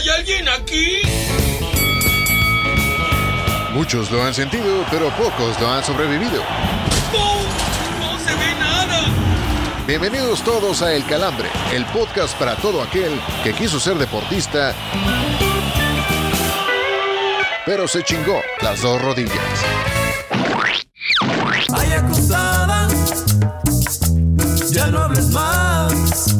¿Hay alguien aquí? Muchos lo han sentido, pero pocos lo han sobrevivido. ¡No! ¡No se ve nada! Bienvenidos todos a El Calambre, el podcast para todo aquel que quiso ser deportista, pero se chingó las dos rodillas. Ay, acusada, ya no hables más.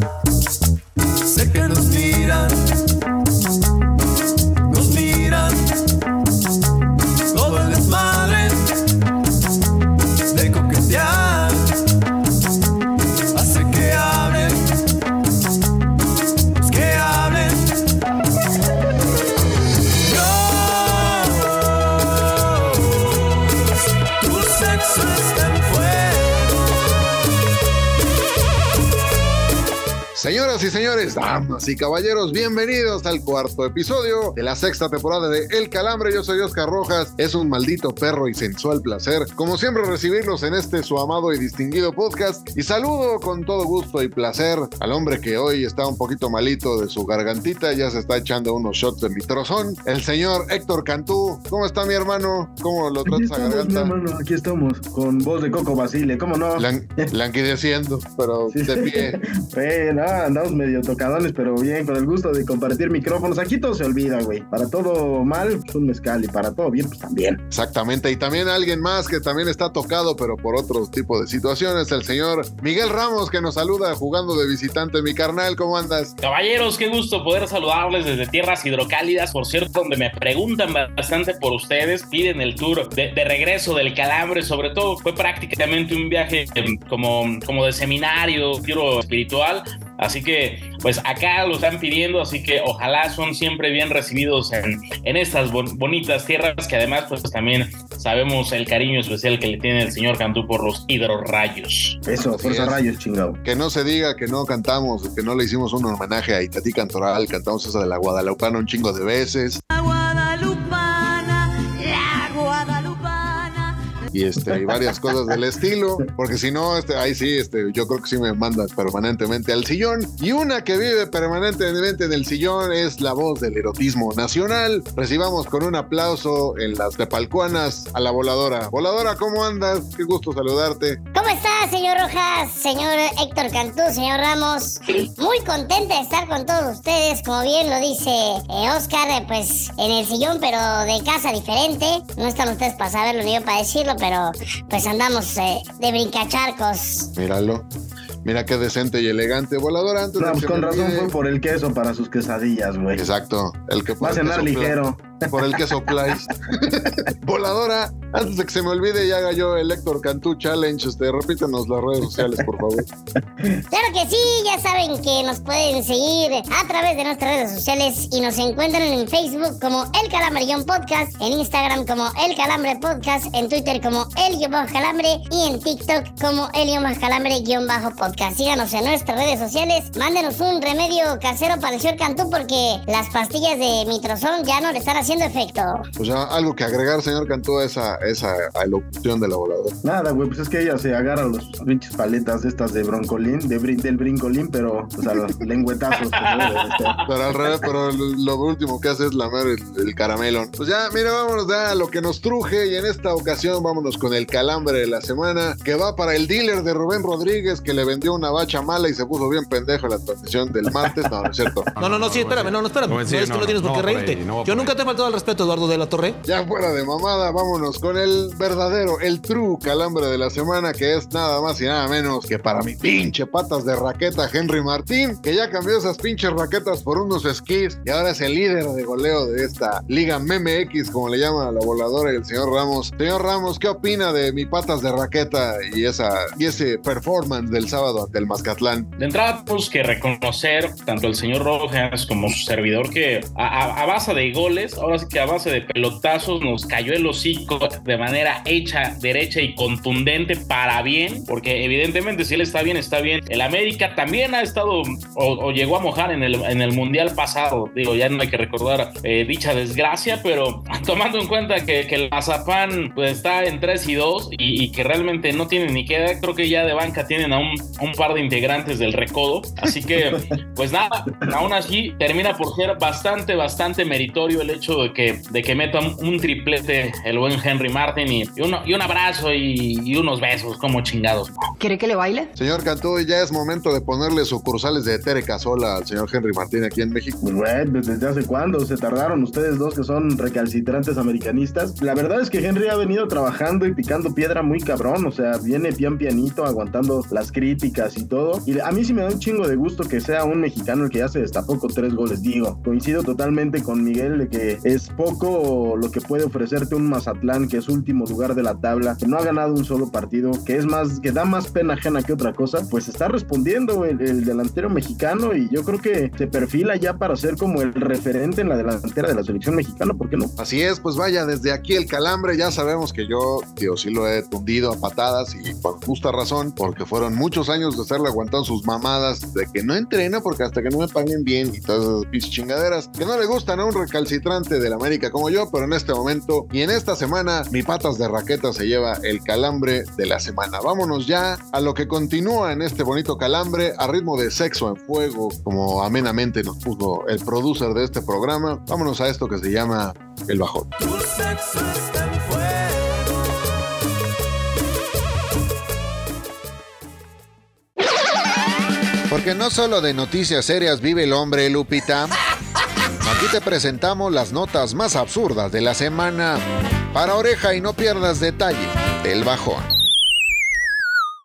Señoras y señores, damas y caballeros, bienvenidos al cuarto episodio de la sexta temporada de El Calambre. Yo soy Oscar Rojas. Es un maldito perro y sensual placer, como siempre, recibirlos en este su amado y distinguido podcast. Y saludo con todo gusto y placer al hombre que hoy está un poquito malito de su gargantita, ya se está echando unos shots de mitrozón, el señor Héctor Cantú. ¿Cómo está mi hermano? ¿Cómo lo Aquí tratas a estamos, mi garganta? hermano, aquí estamos, con voz de Coco Basile, ¿cómo no? Lan- languideciendo, pero Sí. de pie. Bueno, andamos medio tocadones, pero bien, con el gusto de compartir micrófonos. Aquí todo se olvida, güey. Para todo mal, pues un mezcal, y para todo bien, pues también. Exactamente, y también alguien más que también está tocado, pero por otro tipo de situaciones, el señor Miguel Ramos, que nos saluda jugando de visitante. Mi carnal, ¿cómo andas? Caballeros, qué gusto poder saludarles desde tierras hidrocálidas, por cierto, donde me preguntan bastante por ustedes, piden el tour de, de regreso del calambre, sobre todo fue prácticamente un viaje em, como, como de seminario, giro espiritual, así que pues acá lo están pidiendo, así que ojalá son siempre bien recibidos en, en estas bon- bonitas tierras que además pues también sabemos el cariño especial que le tiene el señor Cantú por los hidrorrayos. Eso, fuerza es. rayos, chingado. Que no se diga que no cantamos, que no le hicimos un homenaje a Itatí Cantoral, cantamos esa de la Guadalupana un chingo de veces, y este, varias cosas del estilo, porque si no, este, ahí sí, este, yo creo que sí me manda permanentemente al sillón. Y una que vive permanentemente en el sillón es la voz del erotismo nacional. Recibamos con un aplauso en las tepalcuanas a la voladora. Voladora, ¿cómo andas? Qué gusto saludarte. ¿Cómo está, señor Rojas, señor Héctor Cantú, señor Ramos? Muy contenta de estar con todos ustedes, como bien lo dice eh, Oscar, eh, pues en el sillón, pero de casa diferente. No están ustedes para saberlo ni yo para decirlo, pero pues andamos eh, de brincacharcos. Míralo. Mira qué decente y elegante. Voladora, antes No, con razón fue por el queso para sus quesadillas, güey. Exacto, el que Va a cenar ligero. Por el que sopláis. Voladora, antes de que se me olvide y haga yo el Héctor Cantú Challenge, este, repítanos las redes sociales, por favor. Claro que sí, ya saben que nos pueden seguir a través de nuestras redes sociales y nos encuentran en Facebook como El Calambre Guión Podcast, en Instagram como El Calambre Podcast, en Twitter como El Guión Bajo Calambre y en TikTok como El Guión Bajo Calambre Guión Bajo Podcast. Síganos en nuestras redes sociales, mándenos un remedio casero para el señor Cantú porque las pastillas de mitrozón ya no le están haciendo efecto. Pues ya, algo que agregar, señor Cantú, a esa, esa alocución de la voladora. Nada, güey, pues es que ella se agarra los pinches paletas estas de broncolín, de brin- del brincolín, pero, pues a los lengüetazos. ser. Pero al revés, pero lo último que hace es lamer el, el caramelo. Pues ya, mira, vámonos ya a lo que nos truje y en esta ocasión vámonos con el calambre de la semana que va para el dealer de Rubén Rodríguez que le vendió una bacha mala y se puso bien pendejo en la transmisión del martes. No, no es cierto. No, no, no, sí, espérame, no, no, espérame. No, es que no, no tienes por qué reírte. ahí, no va Yo nunca ahí. te he faltado al respeto, Eduardo de la Torre. Ya fuera de mamada, vámonos con el verdadero, el true calambre de la semana, que es nada más y nada menos que para mi pinche patas de raqueta Henry Martín, que ya cambió esas pinches raquetas por unos esquís y ahora es el líder de goleo de esta Liga MMX, como le llama la voladora y el señor Ramos. Señor Ramos, ¿qué opina de mi patas de raqueta y esa y ese performance del sábado ante el Mazcatlán? De entrada, tenemos que reconocer tanto el señor Rojas como su servidor que a, a- a base de goles, ahora sí que a base de pelotazos, nos cayó el hocico de manera hecha, derecha y contundente para bien, porque evidentemente si él está bien, está bien. El América también ha estado o, o llegó a mojar en el, en el Mundial pasado, digo, ya no hay que recordar eh, dicha desgracia, pero tomando en cuenta que, que el Mazapán pues, está en 3 y 2 y, y que realmente no tiene ni queda, creo que ya de banca tienen a un, un par de integrantes del recodo. Así que, pues nada, aún así termina por ser bastante, bastante meritorio el hecho de que, de que meta un, triplete el buen Henry Martin y, y uno, y un abrazo y, y unos besos como chingados. ¿Quiere que le baile? Señor Cantú, ya es momento de ponerle sucursales de Tere Casola al señor Henry Martín aquí en México. Güey, pues, ¿desde hace cuándo se tardaron ustedes dos que son recalcitrantes americanistas? La verdad es que Henry ha venido trabajando y picando piedra muy cabrón, o sea, viene pian pianito, aguantando las críticas y todo. Y a mí sí me da un chingo de gusto que sea un mexicano el que ya se destapó con tres goles. Digo, coincido totalmente con Miguel de que es poco lo que puede ofrecerte un Mazatlán, que es último lugar de la tabla, que no ha ganado un solo partido, que es más, que da más pena ajena que otra cosa, pues está respondiendo el, el delantero mexicano y yo creo que se perfila ya para ser como el referente en la delantera de la selección mexicana, ¿por qué no? Así es, pues vaya, desde aquí el calambre, ya sabemos que yo, tío, sí lo he tundido a patadas y por justa razón, porque fueron muchos años de estarle aguantando sus mamadas de que no entrena porque hasta que no me paguen bien y todas esas chingaderas que no le gustan a un recalcitrante del América como yo, pero en este momento y en esta semana, mi patas de raqueta se lleva el calambre de la semana. Vámonos ya a lo que continúa en este bonito calambre a ritmo de sexo en fuego, como amenamente nos puso el producer de este programa. Vámonos a esto que se llama el bajón. Porque no solo de noticias serias vive el hombre, Lupita. Aquí te presentamos las notas más absurdas de la semana. Para oreja y no pierdas detalle del bajón.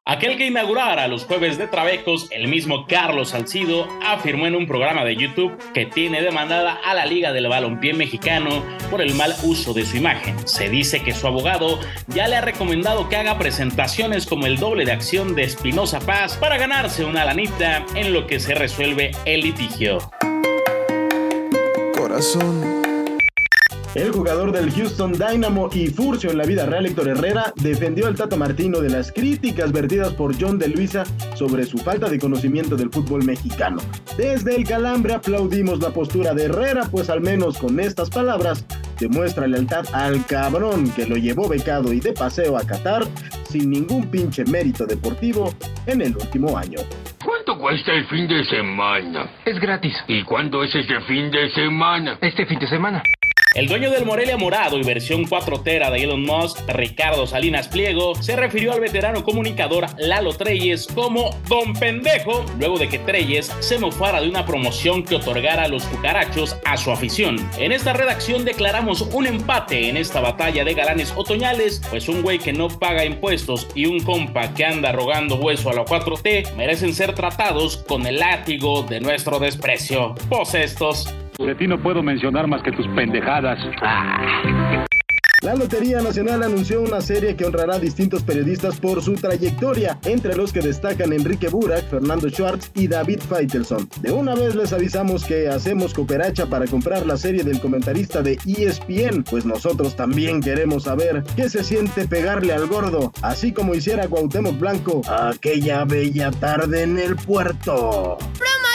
Aquel que inaugurara los jueves de Trabecos, el mismo Carlos Salcido, afirmó en un programa de YouTube que tiene demandada a la Liga del Balompié Mexicano por el mal uso de su imagen. Se dice que su abogado ya le ha recomendado que haga presentaciones como el doble de acción de Espinosa Paz para ganarse una lanita en lo que se resuelve el litigio. El jugador del Houston Dynamo y Furcio en la vida real, Héctor Herrera, defendió al Tato Martino de las críticas vertidas por John de Luisa sobre su falta de conocimiento del fútbol mexicano. Desde el calambre aplaudimos la postura de Herrera, pues al menos con estas palabras demuestra lealtad al cabrón que lo llevó becado y de paseo a Qatar sin ningún pinche mérito deportivo en el último año. ¿Cuánto cuesta el fin de semana? Es gratis. ¿Y cuándo es ese fin de semana? Este fin de semana. El dueño del Morelia Morado y versión 4 tera de Elon Musk, Ricardo Salinas Pliego, se refirió al veterano comunicador Lalo Treyes como Don Pendejo, luego de que Treyes se mofara de una promoción que otorgara a los cucarachos a su afición. En esta redacción declaramos un empate en esta batalla de galanes otoñales, pues un güey que no paga impuestos y un compa que anda rogando hueso a la 4T merecen ser tratados con el látigo de nuestro desprecio. Pues estos. De ti no puedo mencionar más que tus pendejadas. La Lotería Nacional anunció una serie que honrará a distintos periodistas por su trayectoria, entre los que destacan Enrique Burak, Fernando Schwartz y David Feitelson. De una vez les avisamos que hacemos cooperacha para comprar la serie del comentarista de ESPN, pues nosotros también queremos saber qué se siente pegarle al gordo, así como hiciera Cuauhtémoc Blanco aquella bella tarde en el puerto. ¡Broma.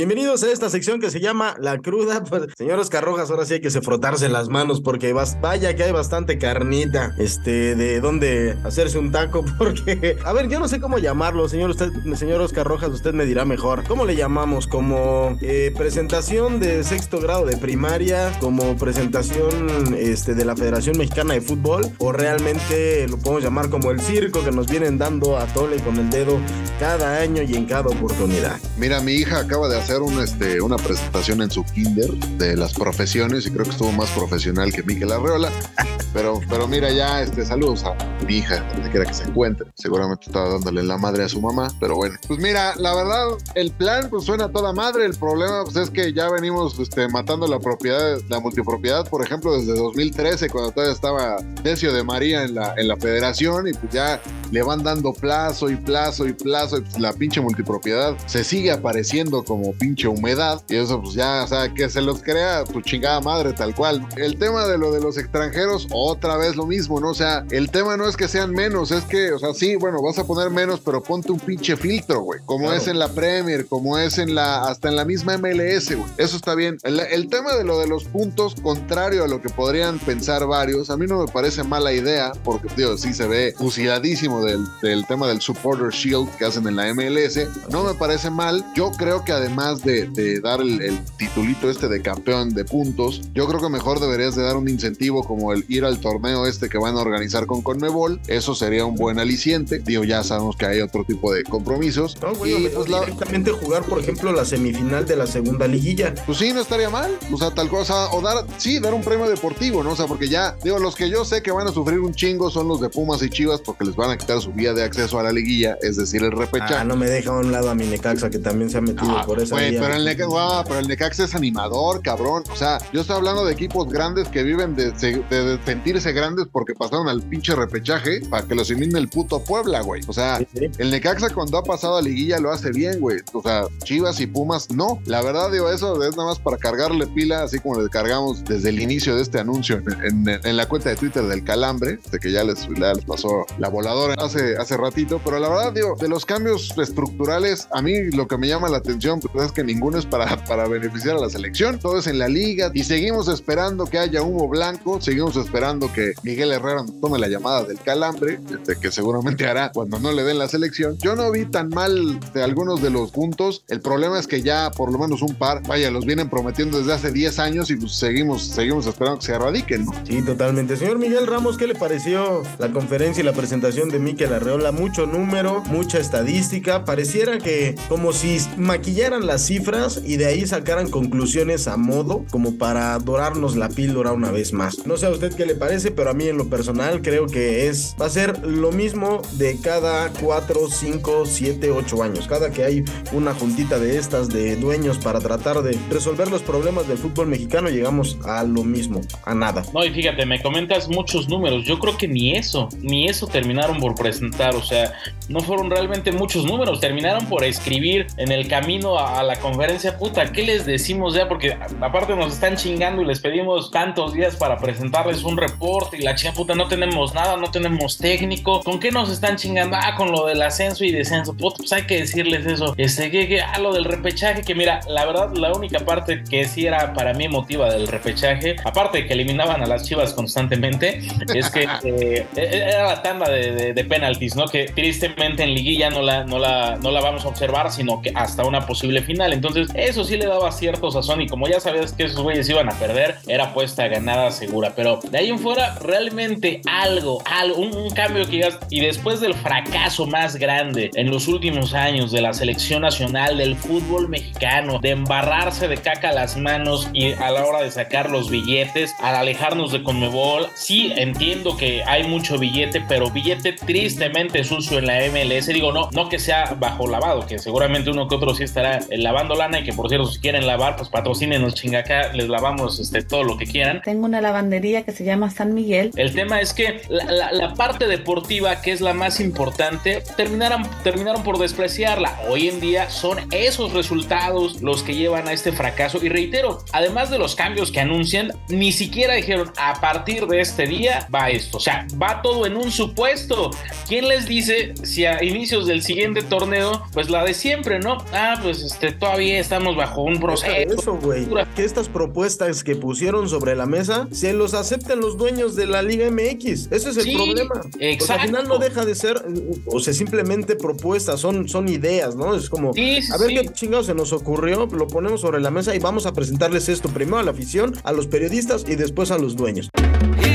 Bienvenidos a esta sección que se llama La Cruda. Pues, señor Oscar Rojas, ahora sí hay que se frotarse las manos porque vaya que hay bastante carnita. Este, de dónde hacerse un taco porque... A ver, yo no sé cómo llamarlo, señor usted, señor Oscar Rojas, usted me dirá mejor. ¿Cómo le llamamos? ¿Como eh, presentación de sexto grado de primaria? ¿Como presentación este, de la Federación Mexicana de Fútbol? ¿O realmente lo podemos llamar como el circo que nos vienen dando a tole con el dedo cada año y en cada oportunidad? Mira, mi hija acaba de hacer un, este, una presentación en su kinder de las profesiones y creo que estuvo más profesional que Miguel Arreola. Pero, pero mira, ya este, saludos a mi hija, donde quiera que se encuentre. Seguramente estaba dándole la madre a su mamá, pero bueno. Pues mira, la verdad, el plan pues suena a toda madre. El problema pues, es que ya venimos este, matando la propiedad, la multipropiedad, por ejemplo, desde 2013, cuando todavía estaba Decio de María en la, en la federación y pues ya le van dando plazo y plazo y plazo y pues, la pinche multipropiedad se sigue apareciendo como como pinche humedad. Y eso, pues ya, o sea, que se los crea tu chingada madre, tal cual. El tema de lo de los extranjeros, otra vez lo mismo, ¿no? O sea, el tema no es que sean menos, es que, o sea, sí, bueno, vas a poner menos, pero ponte un pinche filtro, güey. Como es en la Premier, como es en la, hasta en la misma MLS, güey. Eso está bien. El, el tema de lo de los puntos, contrario a lo que podrían pensar varios, a mí no me parece mala idea, porque, tío, sí se ve fusiladísimo del, del tema del Supporter Shield que hacen en la MLS. No me parece mal. Yo creo que además de, de dar el, el titulito este de campeón de puntos, yo creo que mejor deberías de dar un incentivo como el ir al torneo este que van a organizar con Conmebol. Eso sería un buen aliciente. Digo, ya sabemos que hay otro tipo de compromisos. No, güey, y pues la, directamente jugar, por ejemplo, la semifinal de la segunda liguilla. pues sí, no estaría mal. O sea, tal cosa. O dar, sí, dar un premio deportivo, ¿no? O sea, porque ya, digo, los que yo sé que van a sufrir un chingo son los de Pumas y Chivas porque les van a quitar su vía de acceso a la liguilla, es decir, el repechaje. Ah, no me deja a un lado a mi Necaxa, que también se ha metido Ah, por esa güey, pero el, Neca- guau, pero el Necaxa es animador, cabrón. O sea, yo estoy hablando de equipos grandes que viven de, de- de sentirse grandes porque pasaron al pinche repechaje para que los elimine el puto Puebla, güey. O sea, Sí, sí. el Necaxa cuando ha pasado a liguilla lo hace bien, güey. O sea, Chivas y Pumas no. La verdad, digo, eso es nada más para cargarle pila, así como le cargamos desde el inicio de este anuncio en, en- en la cuenta de Twitter del Calambre, de que ya les, ya les pasó la voladora hace, hace ratito. Pero la verdad, digo, de los cambios estructurales, a mí lo que me llama la atención pues, es que ninguno es para, para beneficiar a la selección. Todo es en la liga y seguimos esperando que haya humo blanco. Seguimos esperando que Miguel Herrera tome la llamada del Calambre, este, que seguramente hará cuando no le den la selección. Yo no vi tan mal de algunos de los puntos. El problema es que ya por lo menos un par, vaya, los vienen prometiendo desde hace 10 años y pues seguimos, seguimos esperando que se erradiquen, ¿no? Sí, totalmente. Señor Miguel Ramos, ¿qué le pareció la conferencia y la presentación de Miquel Arreola? Mucho número, mucha estadística. Pareciera que como si maquillaran las cifras y de ahí sacaran conclusiones a modo, como para dorarnos la píldora una vez más. No sé a usted qué le parece, pero a mí en lo personal creo que es va a ser lo mismo de cada 4, 5, 7, 8 años. Cada que hay una juntita de estas de dueños para tratar de resolver los problemas del fútbol mexicano, llegamos a lo mismo, a nada. No, y fíjate, me comentas muchos números. Yo creo que ni eso, ni eso terminaron por presentar. O sea, no fueron realmente muchos números. Terminaron por escribir en el camino a, a la conferencia. Puta, ¿qué les decimos ya? Porque aparte nos están chingando y les pedimos tantos días para presentarles un reporte. Y la chica puta, no tenemos nada, no tenemos técnico. ¿Con qué nos están chingando? Ah, con lo del ascenso y descenso. Puta, pues hay que decirles eso. Este, que, que, ah, lo del repechaje. Que mira, la verdad, la única parte que sí era para mí emotiva del repechaje, aparte de que eliminaban a las chivas constantemente, es que eh, era la tanda de, de, de penaltis, ¿no? Que tristemente en liguilla no la, no, la, no la vamos a observar, sino que hasta una posible final. Entonces, eso sí le daba cierto sazón y como ya sabías que esos güeyes iban a perder, era puesta ganada segura. Pero de ahí en fuera, realmente algo, algo, un, cambio que digas, y después del fracaso más grande en los últimos años de la selección nacional del fútbol mexicano, de embarrarse de caca las manos y a la hora de sacar los billetes, al alejarnos de Conmebol, sí entiendo que hay mucho billete, pero billete tristemente sucio en la MLS. Digo, no, no que sea bajo lavado, que seguramente uno que otro sí estará lavando lana y que por cierto, si quieren lavar, pues patrocínenos chingacá, les lavamos este, todo lo que quieran. Tengo una lavandería que se llama San Miguel. El tema es que la, la- la parte deportiva, que es la más importante, terminaron, terminaron por despreciarla. Hoy en día son esos resultados los que llevan a este fracaso. Y reitero, además de los cambios que anuncian, ni siquiera dijeron a partir de este día va esto. O sea, va todo en un supuesto. ¿Quién les dice si a inicios del siguiente torneo, pues la de siempre, ¿no? Ah, pues este, todavía estamos bajo un proceso. Eso, güey. Que estas propuestas que pusieron sobre la mesa se los acepten los dueños de la Liga MX. Ese es el Sí, problema. Exacto. al final no deja de ser, o sea, simplemente propuestas, son, son ideas, ¿no? Es como, Sí, sí, a ver qué chingados se nos ocurrió, lo ponemos sobre la mesa y vamos a presentarles esto primero a la afición, a los periodistas y después a los dueños.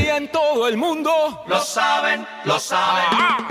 Y en todo el mundo lo saben, lo saben.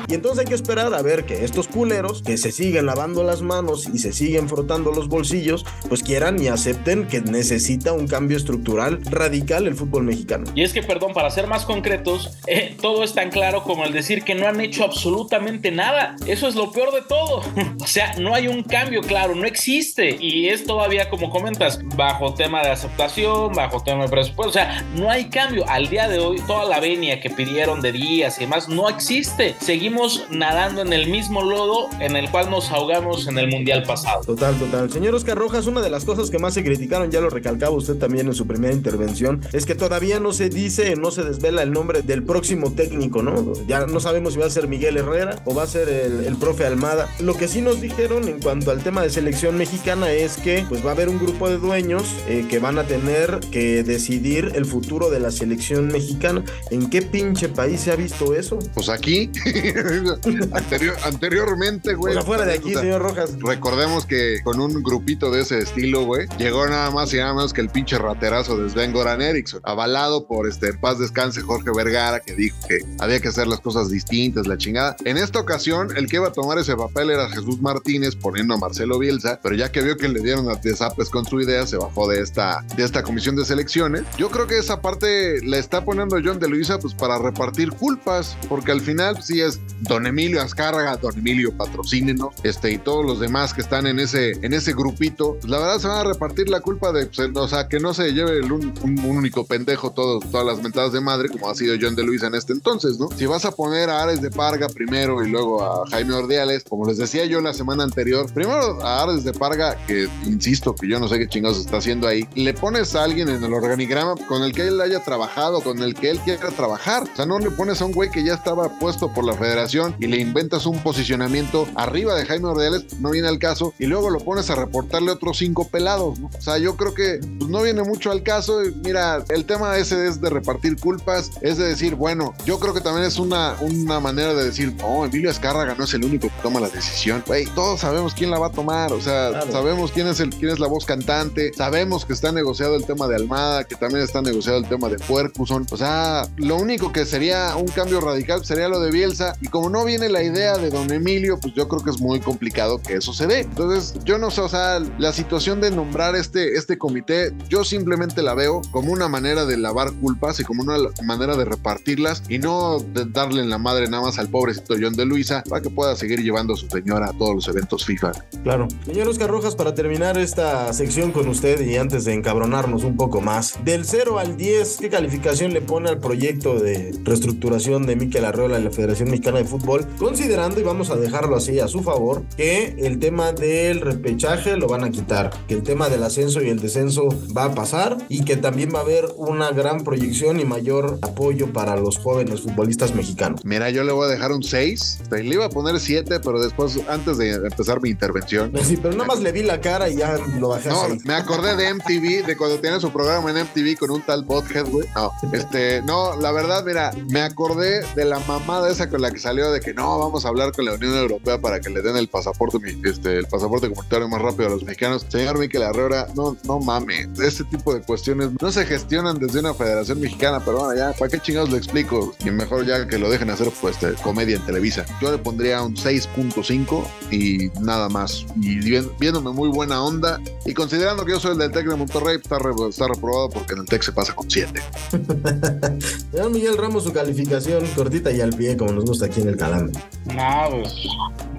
Y entonces hay que esperar a ver que estos culeros que se siguen lavando las manos y se siguen frotando los bolsillos, pues quieran y acepten que necesita un cambio estructural radical el fútbol mexicano. Y es que, perdón, para ser más concretos, eh, todo es tan claro como el decir que no han hecho absolutamente nada. Eso es lo peor de todo. o sea, no hay un cambio claro, no existe. Y es todavía, como comentas, bajo tema de aceptación, bajo tema de presupuesto. O sea, no hay cambio. Al día de hoy, toda la venia que pidieron de días y demás no existe. Seguimos nadando en el mismo lodo en el cual nos ahogamos en el mundial pasado. Total, total. Señor Oscar Rojas, una de las cosas que más se criticaron, ya lo recalcaba usted también en su primera intervención, es que todavía no se dice, no se desvela el nombre del próximo técnico, ¿no? Ya no sabemos si va a ser Miguel Herrera o va a ser el, profe Almada. Lo que sí nos dijeron en cuanto al tema de selección mexicana es que pues va a haber un grupo de dueños eh, que van a tener que decidir el futuro de la selección mexicana. ¿En qué pinche país se ha visto eso? Pues aquí, Anterior- anteriormente, güey. Pues afuera de aquí, señor Rojas. Recordemos que con un grupito de ese estilo, güey, llegó nada más y nada menos que el pinche raterazo de Sven Goran Eriksson, avalado por este en paz descanse Jorge Vergara, que dijo que había que hacer las cosas distintas, la chingada. En esta ocasión, el que iba a tomar ese papel era Jesús Martínez, poniendo a Marcelo Bielsa, pero ya que vio que le dieron a desapes con su idea, se bajó de esta, de esta comisión de selecciones. Yo creo que esa parte la está poniendo John de Luisa pues para repartir culpas, porque al final sí es Don Emilio Azcárraga, Don Emilio patrocínenos, este y todos los demás que están en ese en ese grupito, pues la verdad se van a repartir la culpa de, pues, o sea, que no se lleve un, único pendejo todas las mentadas de madre como ha sido John de Luisa en este entonces, ¿no? Si vas a poner a Ares de Parga primero y luego a Jaime Ordiales, como les decía yo la semana anterior, primero a Ares de Parga, que insisto que yo no sé qué chingados está haciendo ahí, le pones a alguien en el organigrama con el que él haya trabajado, con el que él quiera trabajar. O sea, no le pones a un güey que ya estaba puesto por la federación y le inventas un posicionamiento arriba de Jaime Ordiales, no viene al caso, y luego lo pones a reportarle otros cinco pelados, ¿no? O sea, yo creo que pues, no viene mucho al caso. Mira, el tema ese es de repartir culpas, es de decir, bueno, yo creo que también es una, una manera de decir, no, Emilio Azcárraga no es el único que toma la decisión. Güey, todos sabemos quién la va a tomar, o sea, Claro. sabemos quién es, el, quién es la voz cantante, sabemos que está negociado el tema de Almada, que también está negociado el tema de Ferguson. O sea, lo único que sería un cambio radical sería lo de Bielsa. Y como no viene la idea de don Emilio, pues yo creo que es muy complicado que eso se dé. Entonces, yo no sé, o sea, la situación de nombrar este, este comité, yo simplemente la veo como una manera de lavar culpas y como una manera de repartirlas y no de darle en la madre nada más al pobrecito John de Luisa para que pueda seguir llevando a su señora a todos los eventos FIFA. Claro. Señor Oscar Rojas, para terminar esta sección con usted y antes de encabronarnos un poco más, del 0 al 10, ¿qué calificación le pone al proyecto de reestructuración de Miquel Arreola en la Federación Mexicana de Fútbol? Considerando, y vamos a dejarlo así a su favor, que el tema del repechaje lo van a quitar, que el tema del ascenso y el descenso va a pasar y que también va a haber una gran proyección y mayor apoyo para los jóvenes futbolistas mexicanos. Mira, yo le voy a dejar un 6. Le iba a poner 7, pero después, antes de empezar mi intervención, Sí, pero nada más le vi la cara y ya lo bajé No, me acordé de MTV, de cuando tenía su programa en MTV con un tal Bothead, güey. No, este, no, la verdad, mira, me acordé de la mamada esa con la que salió de que no, vamos a hablar con la Unión Europea para que le den el pasaporte, este, el pasaporte comunitario más rápido a los mexicanos. Señor Miquel Arreora, no, no mames, este tipo de cuestiones no se gestionan desde una federación mexicana, pero bueno, ya, ¿para qué chingados le explico? Y mejor ya que lo dejen hacer, pues, este, comedia en Televisa. Yo le pondría un 6.5 y nada más. Y vi- viéndome muy buena onda y considerando que yo soy el del Tec de Monterrey, está, re- está reprobado porque en el Tec se pasa con 7. Señor Miguel Ramos, su calificación cortita y al pie, como nos gusta aquí en el calambre. No, pues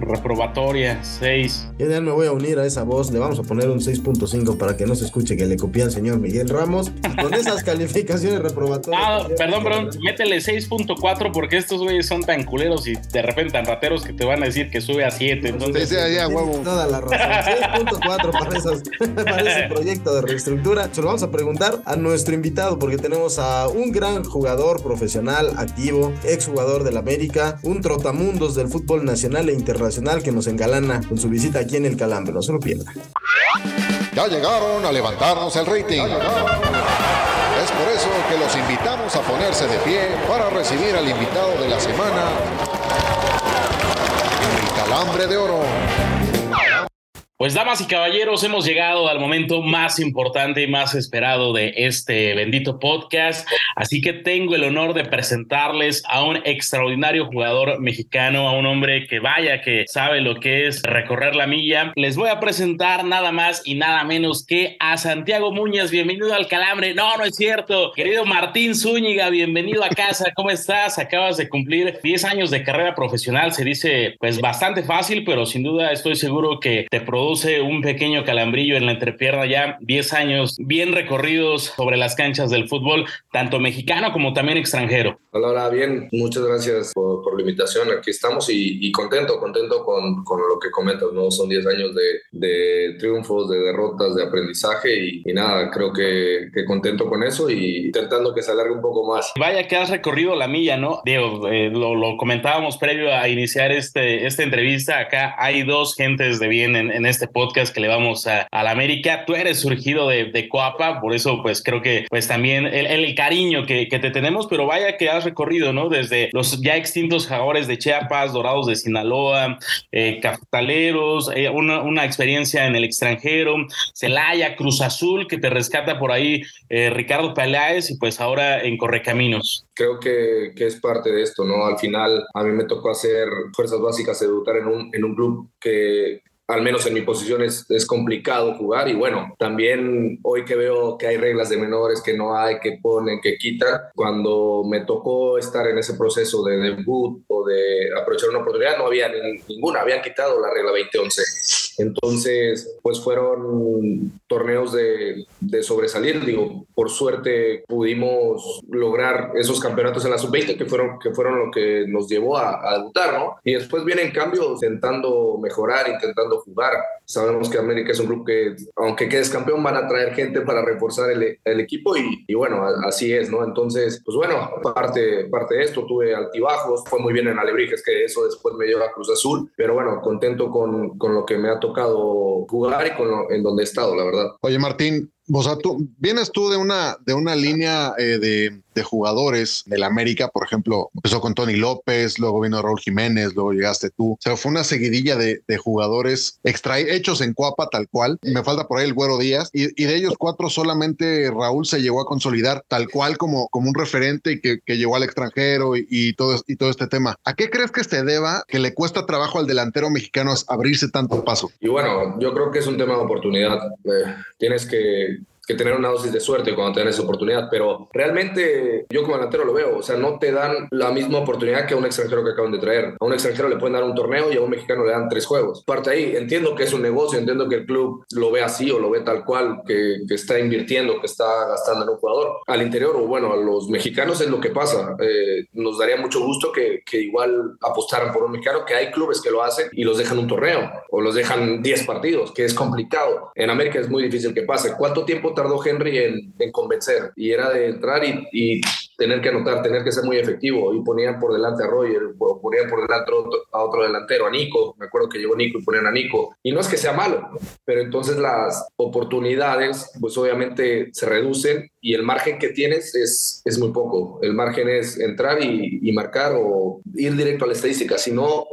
reprobatoria, 6. Yo ya me voy a unir a esa voz, le vamos a poner un 6.5 para que no se escuche que le copié al señor Miguel Ramos. Y con esas calificaciones reprobatorias. Ah, perdón, perdón, métele 6.4 porque estos güeyes son tan culeros y de repente tan rateros que te van a decir que sube a 7. Entonces, Sí, sí, ya, huevo. Toda la razón. 6.4 para, esas- para ese proyecto de reestructura. Se lo vamos a preguntar a nuestro invitado porque tenemos a un gran jugador profesional, activo, exjugador del América, un trotamundos del fútbol nacional e internacional que nos engalana con su visita aquí en el Calambre. No se lo pierda. Ya llegaron a levantarnos el rating. Es por eso que los invitamos a ponerse de pie para recibir al invitado de la semana, el calambre de oro. Pues damas y caballeros, hemos llegado al momento más importante y más esperado de este bendito podcast. Así que tengo el honor de presentarles a un extraordinario jugador mexicano, a un hombre que vaya que sabe lo que es recorrer la milla. Les voy a presentar nada más y nada menos que a Santiago Muñez. Bienvenido al Calambre. No, no es cierto. Querido Martín Zúñiga, bienvenido a casa. ¿Cómo estás? Acabas de cumplir 10 años de carrera profesional. Se dice pues bastante fácil, pero sin duda estoy seguro que te produjo produce un pequeño calambrillo en la entrepierna ya 10 años bien recorridos sobre las canchas del fútbol, tanto mexicano como también extranjero. Hola, hola, bien, muchas gracias por, por la invitación, aquí estamos y, y contento, contento con, con, lo que comentas, ¿no? Son 10 años de, de, triunfos, de derrotas, de aprendizaje y, y nada, creo que, que, contento con eso y intentando que se alargue un poco más. Vaya que has recorrido la milla, ¿no? Diego, eh, lo, lo, comentábamos previo a iniciar este, esta entrevista, acá hay dos gentes de bien en, en este podcast que le vamos a, a, la América, tú eres surgido de, de Coapa, por eso pues creo que pues también el, el cariño que, que te tenemos, pero vaya que has recorrido, ¿no? Desde los ya extintos jaguares de Chiapas, Dorados de Sinaloa, eh, Cafetaleros, eh, una, una, experiencia en el extranjero, Celaya, Cruz Azul, que te rescata por ahí eh, Ricardo Peláez y pues ahora en Correcaminos. Creo que, que, es parte de esto, ¿no? Al final a mí me tocó hacer fuerzas básicas, debutar en un, en un club que al menos en mi posición es, es, complicado jugar y bueno, también hoy que veo que hay reglas de menores que no hay, que ponen, que quitan, cuando me tocó estar en ese proceso de debut o de aprovechar una oportunidad, no había ninguna, habían quitado la regla 2011. Entonces, pues fueron torneos de, de sobresalir, digo, por suerte pudimos lograr esos campeonatos en la sub-20 que fueron, que fueron lo que nos llevó a, a debutar, ¿no? Y después vienen cambios intentando mejorar, intentando jugar. Sabemos que América es un club que, aunque quedes campeón, van a traer gente para reforzar el, el equipo y, y, bueno, así es, ¿no? Entonces, pues bueno, parte, parte de esto, tuve altibajos, fue muy bien en Alebrijes, que eso después me lleva a Cruz Azul, pero bueno, contento con, con lo que me ha tocado jugar y con lo, en donde he estado, la verdad. Oye, Martín, o sea, tú vienes tú de una, de una línea eh, de, de, jugadores del América, por ejemplo, empezó con Tony López, luego vino Raúl Jiménez, luego llegaste tú. O sea, fue una seguidilla de, de jugadores extra, hechos en Cuapa tal cual. Me falta por ahí el Güero Díaz. Y, y, de ellos cuatro solamente Raúl se llegó a consolidar tal cual como, como un referente y que, que llegó al extranjero y, y, todo, y todo este tema. ¿A qué crees que se deba que le cuesta trabajo al delantero mexicano abrirse tanto paso? Y bueno, yo creo que es un tema de oportunidad. Eh, tienes que que tener una dosis de suerte cuando tienes esa oportunidad, pero realmente yo como delantero lo veo, o sea, no te dan la misma oportunidad que a un extranjero que acaban de traer. A un extranjero le pueden dar un torneo y a un mexicano le dan tres juegos. Parte ahí, entiendo que es un negocio, entiendo que el club lo ve así o lo ve tal cual, que, que está invirtiendo, que está gastando en un jugador. Al interior, o bueno, a los mexicanos es lo que pasa. Eh, nos daría mucho gusto que, que igual apostaran por un mexicano, que hay clubes que lo hacen y los dejan un torneo o los dejan 10 partidos, que es complicado. En América es muy difícil que pase. ¿Cuánto tiempo tardó Henry en, en, convencer y era de entrar y, y, tener que anotar, tener que ser muy efectivo y ponían por delante a Roger ponían por delante a otro, delantero, a Nico, me acuerdo que llegó Nico y ponían a Nico. Y no es que sea malo, pero entonces las oportunidades pues obviamente se reducen y el margen que tienes es, es muy poco, el margen es entrar y, y marcar o ir directo a la estadística, si no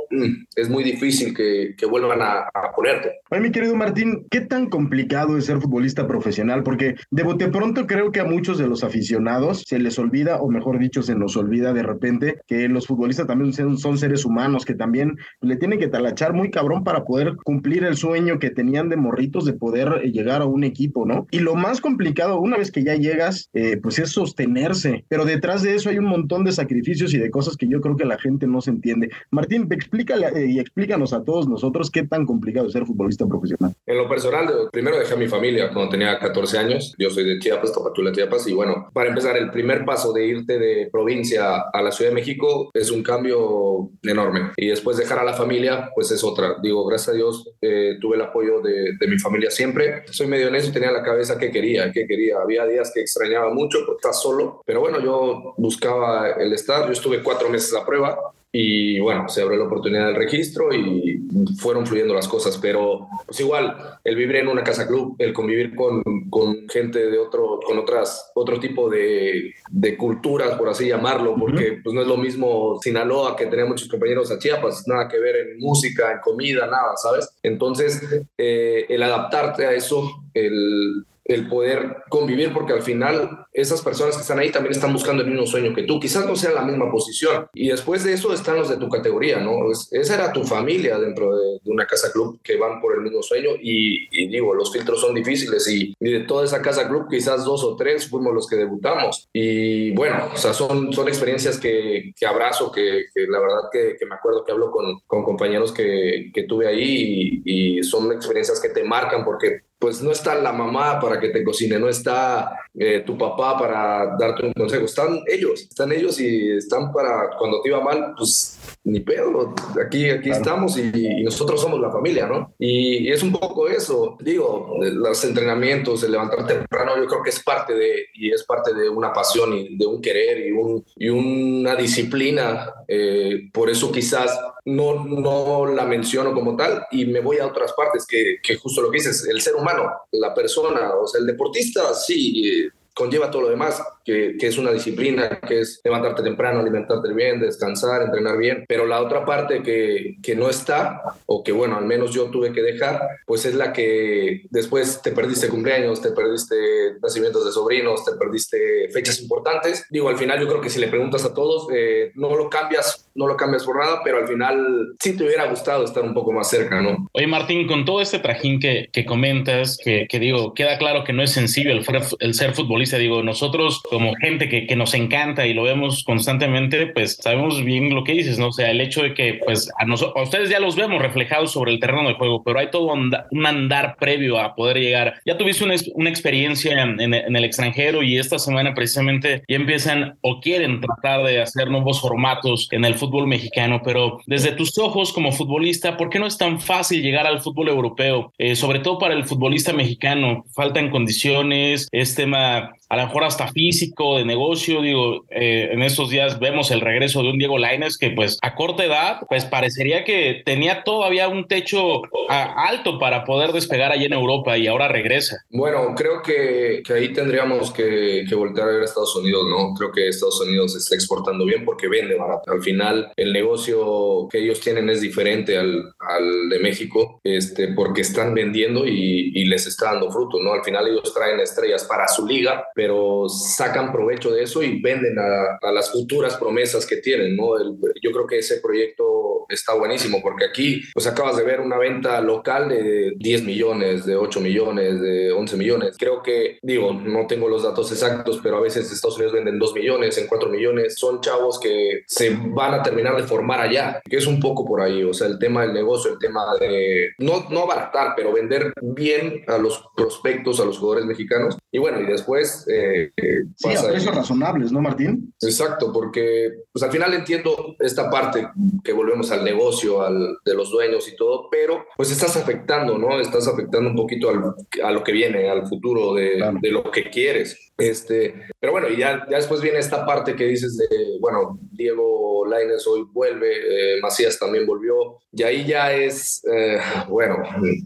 es muy difícil que, que vuelvan a, a ponerte. Oye mi querido Martín, ¿qué tan complicado es ser futbolista profesional? Porque de bote pronto creo que a muchos de los aficionados se les olvida, o mejor dicho, se nos olvida de repente que los futbolistas también son, son seres humanos, que también le tienen que talachar muy cabrón para poder cumplir el sueño que tenían de morritos de poder llegar a un equipo, ¿no? Y lo más complicado, una vez que ya llegas, eh, pues es sostenerse, pero detrás de eso hay un montón de sacrificios y de cosas que yo creo que la gente no se entiende. Martín, explícale eh, y explícanos a todos nosotros qué tan complicado es ser futbolista profesional. En lo personal, primero dejé a mi familia cuando tenía 14 años, yo soy de Chiapas, Tapachula, Chiapas, y bueno, para empezar, el primer paso de irte de provincia a la Ciudad de México es un cambio enorme. Y después dejar a la familia, pues es otra. Digo, gracias a Dios eh, tuve el apoyo de, de, mi familia siempre. Soy medio honesto y tenía en la cabeza qué quería, qué quería. Había días que extrañaba mucho porque estás solo, pero bueno, yo buscaba el estar. Yo estuve cuatro meses a prueba y bueno, se abrió la oportunidad del registro y fueron fluyendo las cosas, pero pues igual, el vivir en una casa club, el convivir con, con gente de otro, con otras, otro tipo de, de culturas, por así llamarlo, porque uh -huh. pues no es lo mismo Sinaloa que tenía muchos compañeros a Chiapas, nada que ver en música, en comida, nada, ¿sabes? Entonces, eh, el adaptarte a eso, el el poder convivir, porque al final esas personas que están ahí también están buscando el mismo sueño que tú, quizás no sea la misma posición. Y después de eso están los de tu categoría, ¿no? esa era tu familia dentro de, una casa club que van por el mismo sueño y, digo, los filtros son difíciles y, de toda esa casa club quizás dos o tres fuimos los que debutamos. Y bueno, o sea, son, son experiencias que, que abrazo, que, la verdad que, me acuerdo que hablo con, compañeros que, que tuve ahí y son experiencias que te marcan porque pues no está la mamá para que te cocine, no está eh, tu papá para darte un consejo, están ellos, están ellos y están para cuando te iba mal, pues ni pedo, aquí, aquí estamos y, nosotros somos la familia, ¿no? Y, es un poco eso, digo, los entrenamientos, el levantar temprano, yo creo que es parte de, y es parte de una pasión y de un querer y, un, y una disciplina, eh, por eso quizás no, no la menciono como tal y me voy a otras partes que, que justo lo que dices, el ser humano la persona, o sea, el deportista sí conlleva todo lo demás, que, es una disciplina, que es levantarte temprano, alimentarte bien, descansar, entrenar bien, pero la otra parte que, que no está, o que bueno, al menos yo tuve que dejar, pues es la que después te perdiste cumpleaños, te perdiste nacimientos de sobrinos, te perdiste fechas importantes. Digo, al final yo creo que si le preguntas a todos, eh, no lo cambias, no lo cambias por nada, pero al final sí te hubiera gustado estar un poco más cerca, ¿no? Oye, Martín, con todo este trajín que, que comentas, que, que, digo, queda claro que no es sencillo el, ser futbolista Digo, nosotros como gente que, que, nos encanta y lo vemos constantemente, pues sabemos bien lo que dices, ¿no? O sea, el hecho de que, pues, a, nosotros, a ustedes ya los vemos reflejados sobre el terreno de juego, pero hay todo un andar previo a poder llegar. Ya tuviste una, una experiencia en, en, el extranjero y esta semana precisamente ya empiezan o quieren tratar de hacer nuevos formatos en el fútbol mexicano, pero desde tus ojos como futbolista, ¿por qué no es tan fácil llegar al fútbol europeo? Eh, sobre todo para el futbolista mexicano, faltan condiciones, es tema a lo mejor hasta físico, de negocio, digo, eh, en estos días vemos el regreso de un Diego Laines que pues a corta edad, pues parecería que tenía todavía un techo alto para poder despegar allí en Europa y ahora regresa. Bueno, creo que, que ahí tendríamos que, que, voltear a ver a Estados Unidos, ¿no? Creo que Estados Unidos está exportando bien porque vende barato. Al final, el negocio que ellos tienen es diferente al, al de México, este, porque están vendiendo y, y les está dando fruto, ¿no? Al final ellos traen estrellas para su liga, pero sacan provecho de eso y venden a, las futuras promesas que tienen, ¿no? yo creo que ese proyecto está buenísimo porque aquí, pues acabas de ver una venta local de 10 millones, de 8 millones, de 11 millones. Creo que, digo, no tengo los datos exactos, pero a veces Estados Unidos venden 2 millones, en 4 millones. Son chavos que se van a terminar de formar allá, que es un poco por ahí, o sea, el tema del negocio, el tema de, no, no abaratar, pero vender bien a los prospectos, a los jugadores mexicanos. Y bueno, y después eh, sí, a precios razonables, ¿no, Martín? Exacto, porque pues al final entiendo esta parte que volvemos al negocio, al, de los dueños y todo, pero pues estás afectando, ¿no? Estás afectando un poquito al, a lo que viene, al futuro de, de lo que quieres. Este, pero bueno, y ya, ya después viene esta parte que dices de, bueno, Diego Lainez hoy vuelve, eh, Macías también volvió, y ahí ya es, eh, bueno,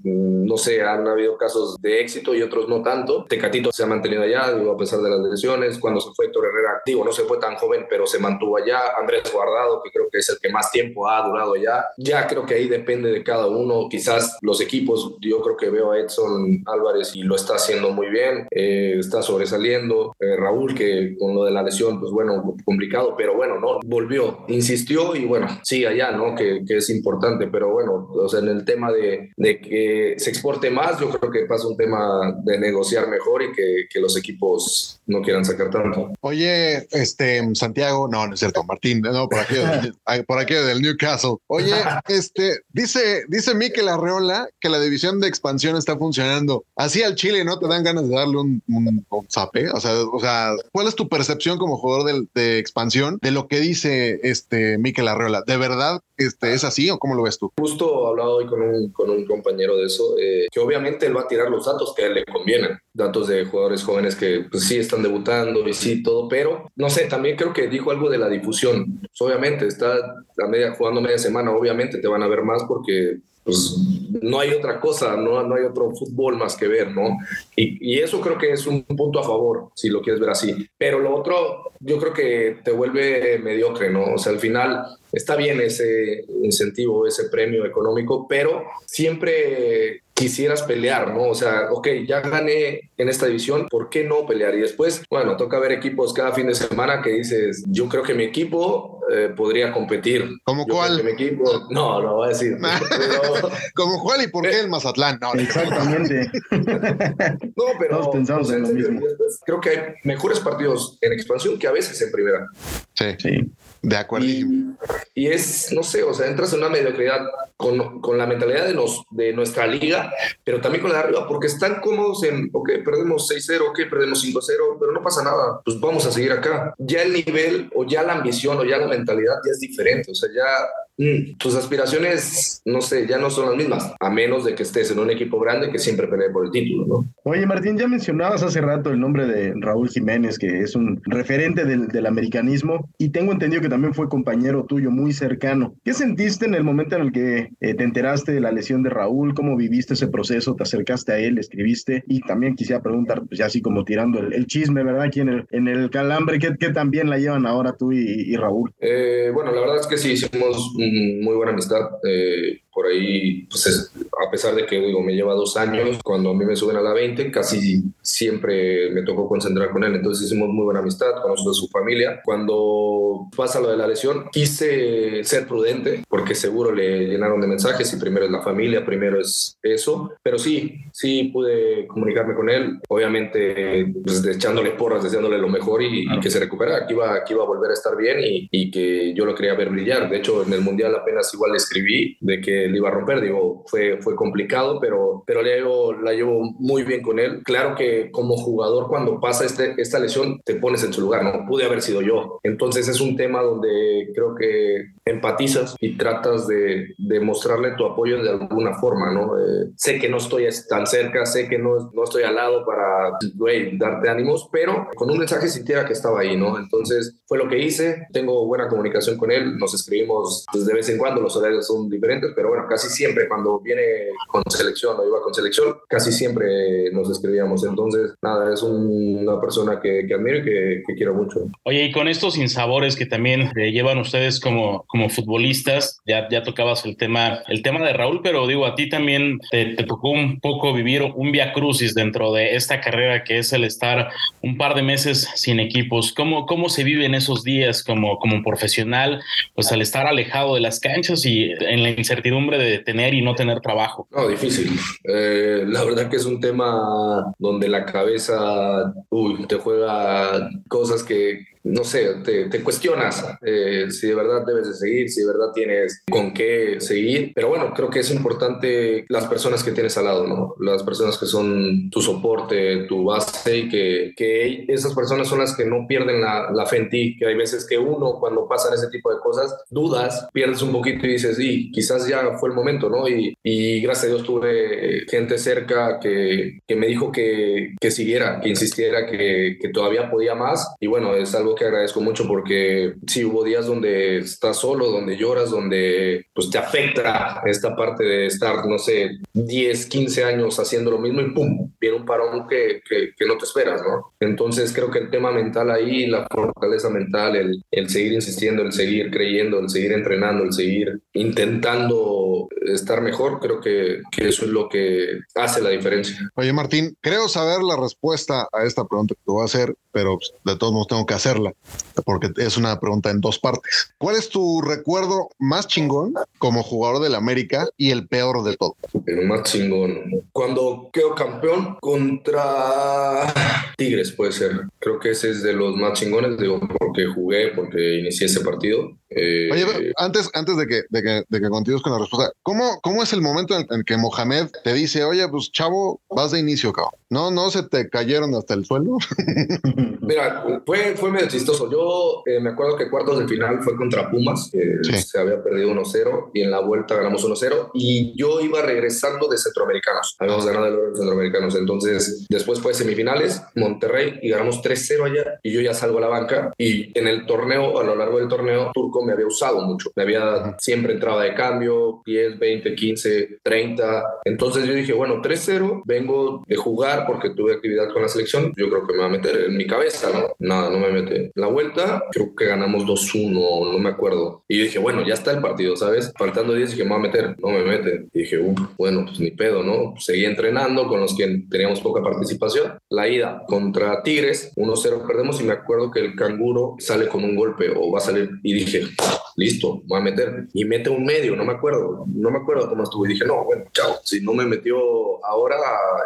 no sé, han habido casos de éxito y otros no tanto. Tecatito se ha mantenido allá, digo, a pesar de las lesiones. Cuando se fue Torre Herrera, digo, no se fue tan joven, pero se mantuvo allá. Andrés Guardado, que creo que es el que más tiempo ha durado allá. Ya creo que ahí depende de cada uno. Quizás los equipos, yo creo que veo a Edson Álvarez y lo está haciendo muy bien, eh, está sobresaliendo. Eh, Raúl, que con lo de la lesión, pues bueno, complicado, pero bueno, no, volvió, insistió y bueno, sí, allá, ¿no? Que, que es importante, pero bueno, o sea, en el tema de, de que se exporte más, yo creo que pasa un tema de negociar mejor y que, que los equipos no quieran sacar tanto. Oye, este, Santiago, no, no es cierto, Martín, no, por aquí, por aquí del Newcastle. Oye, este, dice, dice Mikel Arreola que la división de expansión está funcionando. Así al Chile, ¿no? Te dan ganas de darle un, un, zape. O sea, o sea, ¿cuál es tu percepción como jugador de, expansión de lo que dice este Mikel Arreola? ¿De verdad este, es así o cómo lo ves tú? Justo he hablado hoy con un, con un compañero de eso, eh, que obviamente él va a tirar los datos que a él le convienen, datos de jugadores jóvenes que pues, sí están debutando y sí todo, pero no sé, también creo que dijo algo de la difusión. Pues, obviamente está a media, jugando media semana, obviamente te van a ver más porque pues no hay otra cosa, no, no hay otro fútbol más que ver, ¿no? Y, y, eso creo que es un punto a favor, si lo quieres ver así. Pero lo otro, yo creo que te vuelve mediocre, ¿no? O sea, al final está bien ese incentivo, ese premio económico, pero siempre quisieras pelear, ¿no? O sea, ok, ya gané en esta división, ¿por qué no pelear? Y después, bueno, toca ver equipos cada fin de semana que dices, yo creo que mi equipo eh, podría competir. ¿Cómo Yo cuál? creo que mi equipo, no, no voy a decir. pero- ¿Cómo cuál y por qué el Mazatlán? No, Exactamente. no, pero Todos pensamos en lo serio, mismo. y después creo que hay mejores partidos en expansión que a veces en primera. Sí, Sí. de acuerdo. Y, y es, no sé, o sea, entras en una mediocridad con, con la mentalidad de, nos, de nuestra liga, pero también con la de arriba, porque están cómodos en, ok, perdemos 6-0, ok, perdemos 5-0, pero no pasa nada, pues vamos a seguir acá. Ya el nivel, o ya la ambición, o ya la mentalidad ya es diferente, o sea, ya tus aspiraciones, no sé, ya no son las mismas, a menos de que estés en un equipo grande que siempre pelee por el título, ¿no? Oye, Martín, ya mencionabas hace rato el nombre de Raúl Jiménez, que es un referente del, del americanismo, y tengo entendido que también fue compañero tuyo muy cercano. ¿Qué sentiste en el momento en el que eh, te enteraste de la lesión de Raúl? ¿Cómo viviste ese proceso? ¿Te acercaste a él, escribiste? Y también quisiera preguntar, pues ya así como tirando el, el chisme, ¿verdad? Aquí en el, en el calambre, ¿qué, qué tan bien la llevan ahora tú y, y Raúl? Eh, bueno, la verdad es que sí, hicimos mm, muy buena amistad. Eh, por ahí, pues es- a pesar de que digo, me lleva dos años, cuando a mí me suben a la 20, casi siempre me tocó concentrar con él. Entonces hicimos muy buena amistad, conozco a su familia. Cuando pasa lo de la lesión, quise ser prudente, porque seguro le llenaron de mensajes y primero es la familia, primero es eso. Pero sí, sí pude comunicarme con él, obviamente pues, echándole porras, deseándole lo mejor y, y que se recuperara, que iba, que iba a volver a estar bien y, y que yo lo quería ver brillar. De hecho, en el Mundial apenas igual le escribí de que le iba a romper, digo, fue, fue complicado, pero, pero la, llevo, la llevo muy bien con él. Claro que como jugador cuando pasa este, esta lesión te pones en su lugar, ¿no? Pude haber sido yo. Entonces es un tema donde creo que empatizas y tratas de, de mostrarle tu apoyo de alguna forma, ¿no? Eh, sé que no estoy tan cerca, sé que no, no estoy al lado para, güey, darte ánimos, pero con un mensaje sintiera que estaba ahí, ¿no? Entonces fue lo que hice, tengo buena comunicación con él, nos escribimos pues, de vez en cuando, los horarios son diferentes, pero bueno, casi siempre cuando viene con selección o iba con selección, casi siempre nos escribíamos. Entonces, nada, es un- una persona que, que admiro y que, quiero mucho. Oye, y con estos sinsabores que también eh, llevan ustedes como, como futbolistas, ya, ya tocabas el tema, el tema de Raúl, pero digo, a ti también te, te tocó un poco vivir un via crucis dentro de esta carrera que es el estar un par de meses sin equipos. ¿Cómo, cómo se viven esos días como, como profesional, pues al estar alejado de las canchas y en la incertidumbre de tener y no tener trabajo? No, difícil. Eh, la verdad que es un tema donde la cabeza te juega cosas que, no sé, te, cuestionas eh, si de verdad debes de seguir, si de verdad tienes con qué seguir. Pero bueno, creo que es importante las personas que tienes al lado, ¿no? Las personas que son tu soporte, tu base y que, que esas personas son las que no pierden la, la fe en ti, que hay veces que uno cuando pasan ese tipo de cosas, dudas, pierdes un poquito y dices, sí, quizás ya fue el momento, ¿no? Y, y gracias a Dios tuve gente cerca que, que me dijo que, que siguiera, que insistiera, que, que todavía podía más. Y bueno, es algo que agradezco mucho porque sí hubo días donde estás solo, donde lloras, donde pues te afecta esta parte de estar, no sé, 10, 15 años haciendo lo mismo y pum, viene un parón que, que, que no te esperas, ¿no? Entonces creo que el tema mental ahí, la fortaleza mental, el, el seguir insistiendo, el seguir creyendo, el seguir entrenando, el seguir intentando estar mejor, creo que, que eso es lo que hace la diferencia. Oye, Martín, creo saber la respuesta a esta pregunta que te voy a hacer, pero pues, de todos modos tengo que porque es una pregunta en dos partes. ¿Cuál es tu recuerdo más chingón como jugador del América y el peor de todo? El más chingón. Cuando quedo campeón contra Tigres, puede ser. Creo que ese es de los más chingones, digo, porque jugué, porque inicié ese partido. Eh, Oye, antes, antes de que, de que, de que continúes con la respuesta, ¿cómo, ¿cómo es el momento en, en que Mohamed te dice, oye, pues chavo, vas de inicio, cabrón? ¿No, no se te cayeron hasta el suelo? Mira, fue, fue chistoso. Yo eh, me acuerdo que cuartos de final fue contra Pumas, que Sí. se había perdido 1-0 y en la vuelta ganamos 1-0 y yo iba regresando de centroamericanos. Habíamos ganado de centroamericanos. Entonces, después fue semifinales, Monterrey y ganamos 3-0 allá y yo ya salgo a la banca y en el torneo, a lo largo del torneo, Turco me había usado mucho. Me había siempre entraba de cambio, 10, 20, 15, 30. Entonces yo dije, bueno, 3-0, vengo de jugar porque tuve actividad con la selección. Yo creo que me va a meter en mi cabeza, ¿no? Nada, no me mete. La vuelta, creo que ganamos 2-1, no me acuerdo. Y yo dije, bueno, ya está el partido, ¿sabes? Faltando 10, dije, me va a meter. No me mete. Y dije, bueno, pues ni pedo, ¿no? Seguí entrenando con los que teníamos poca participación. La ida contra Tigres, 1-0 perdemos y me acuerdo que el canguro sale con un golpe o va a salir. Y dije, listo, va a meter. Y mete un medio, no me acuerdo. No me acuerdo cómo estuvo. Y dije, no, bueno, chao. Si no me metió ahora,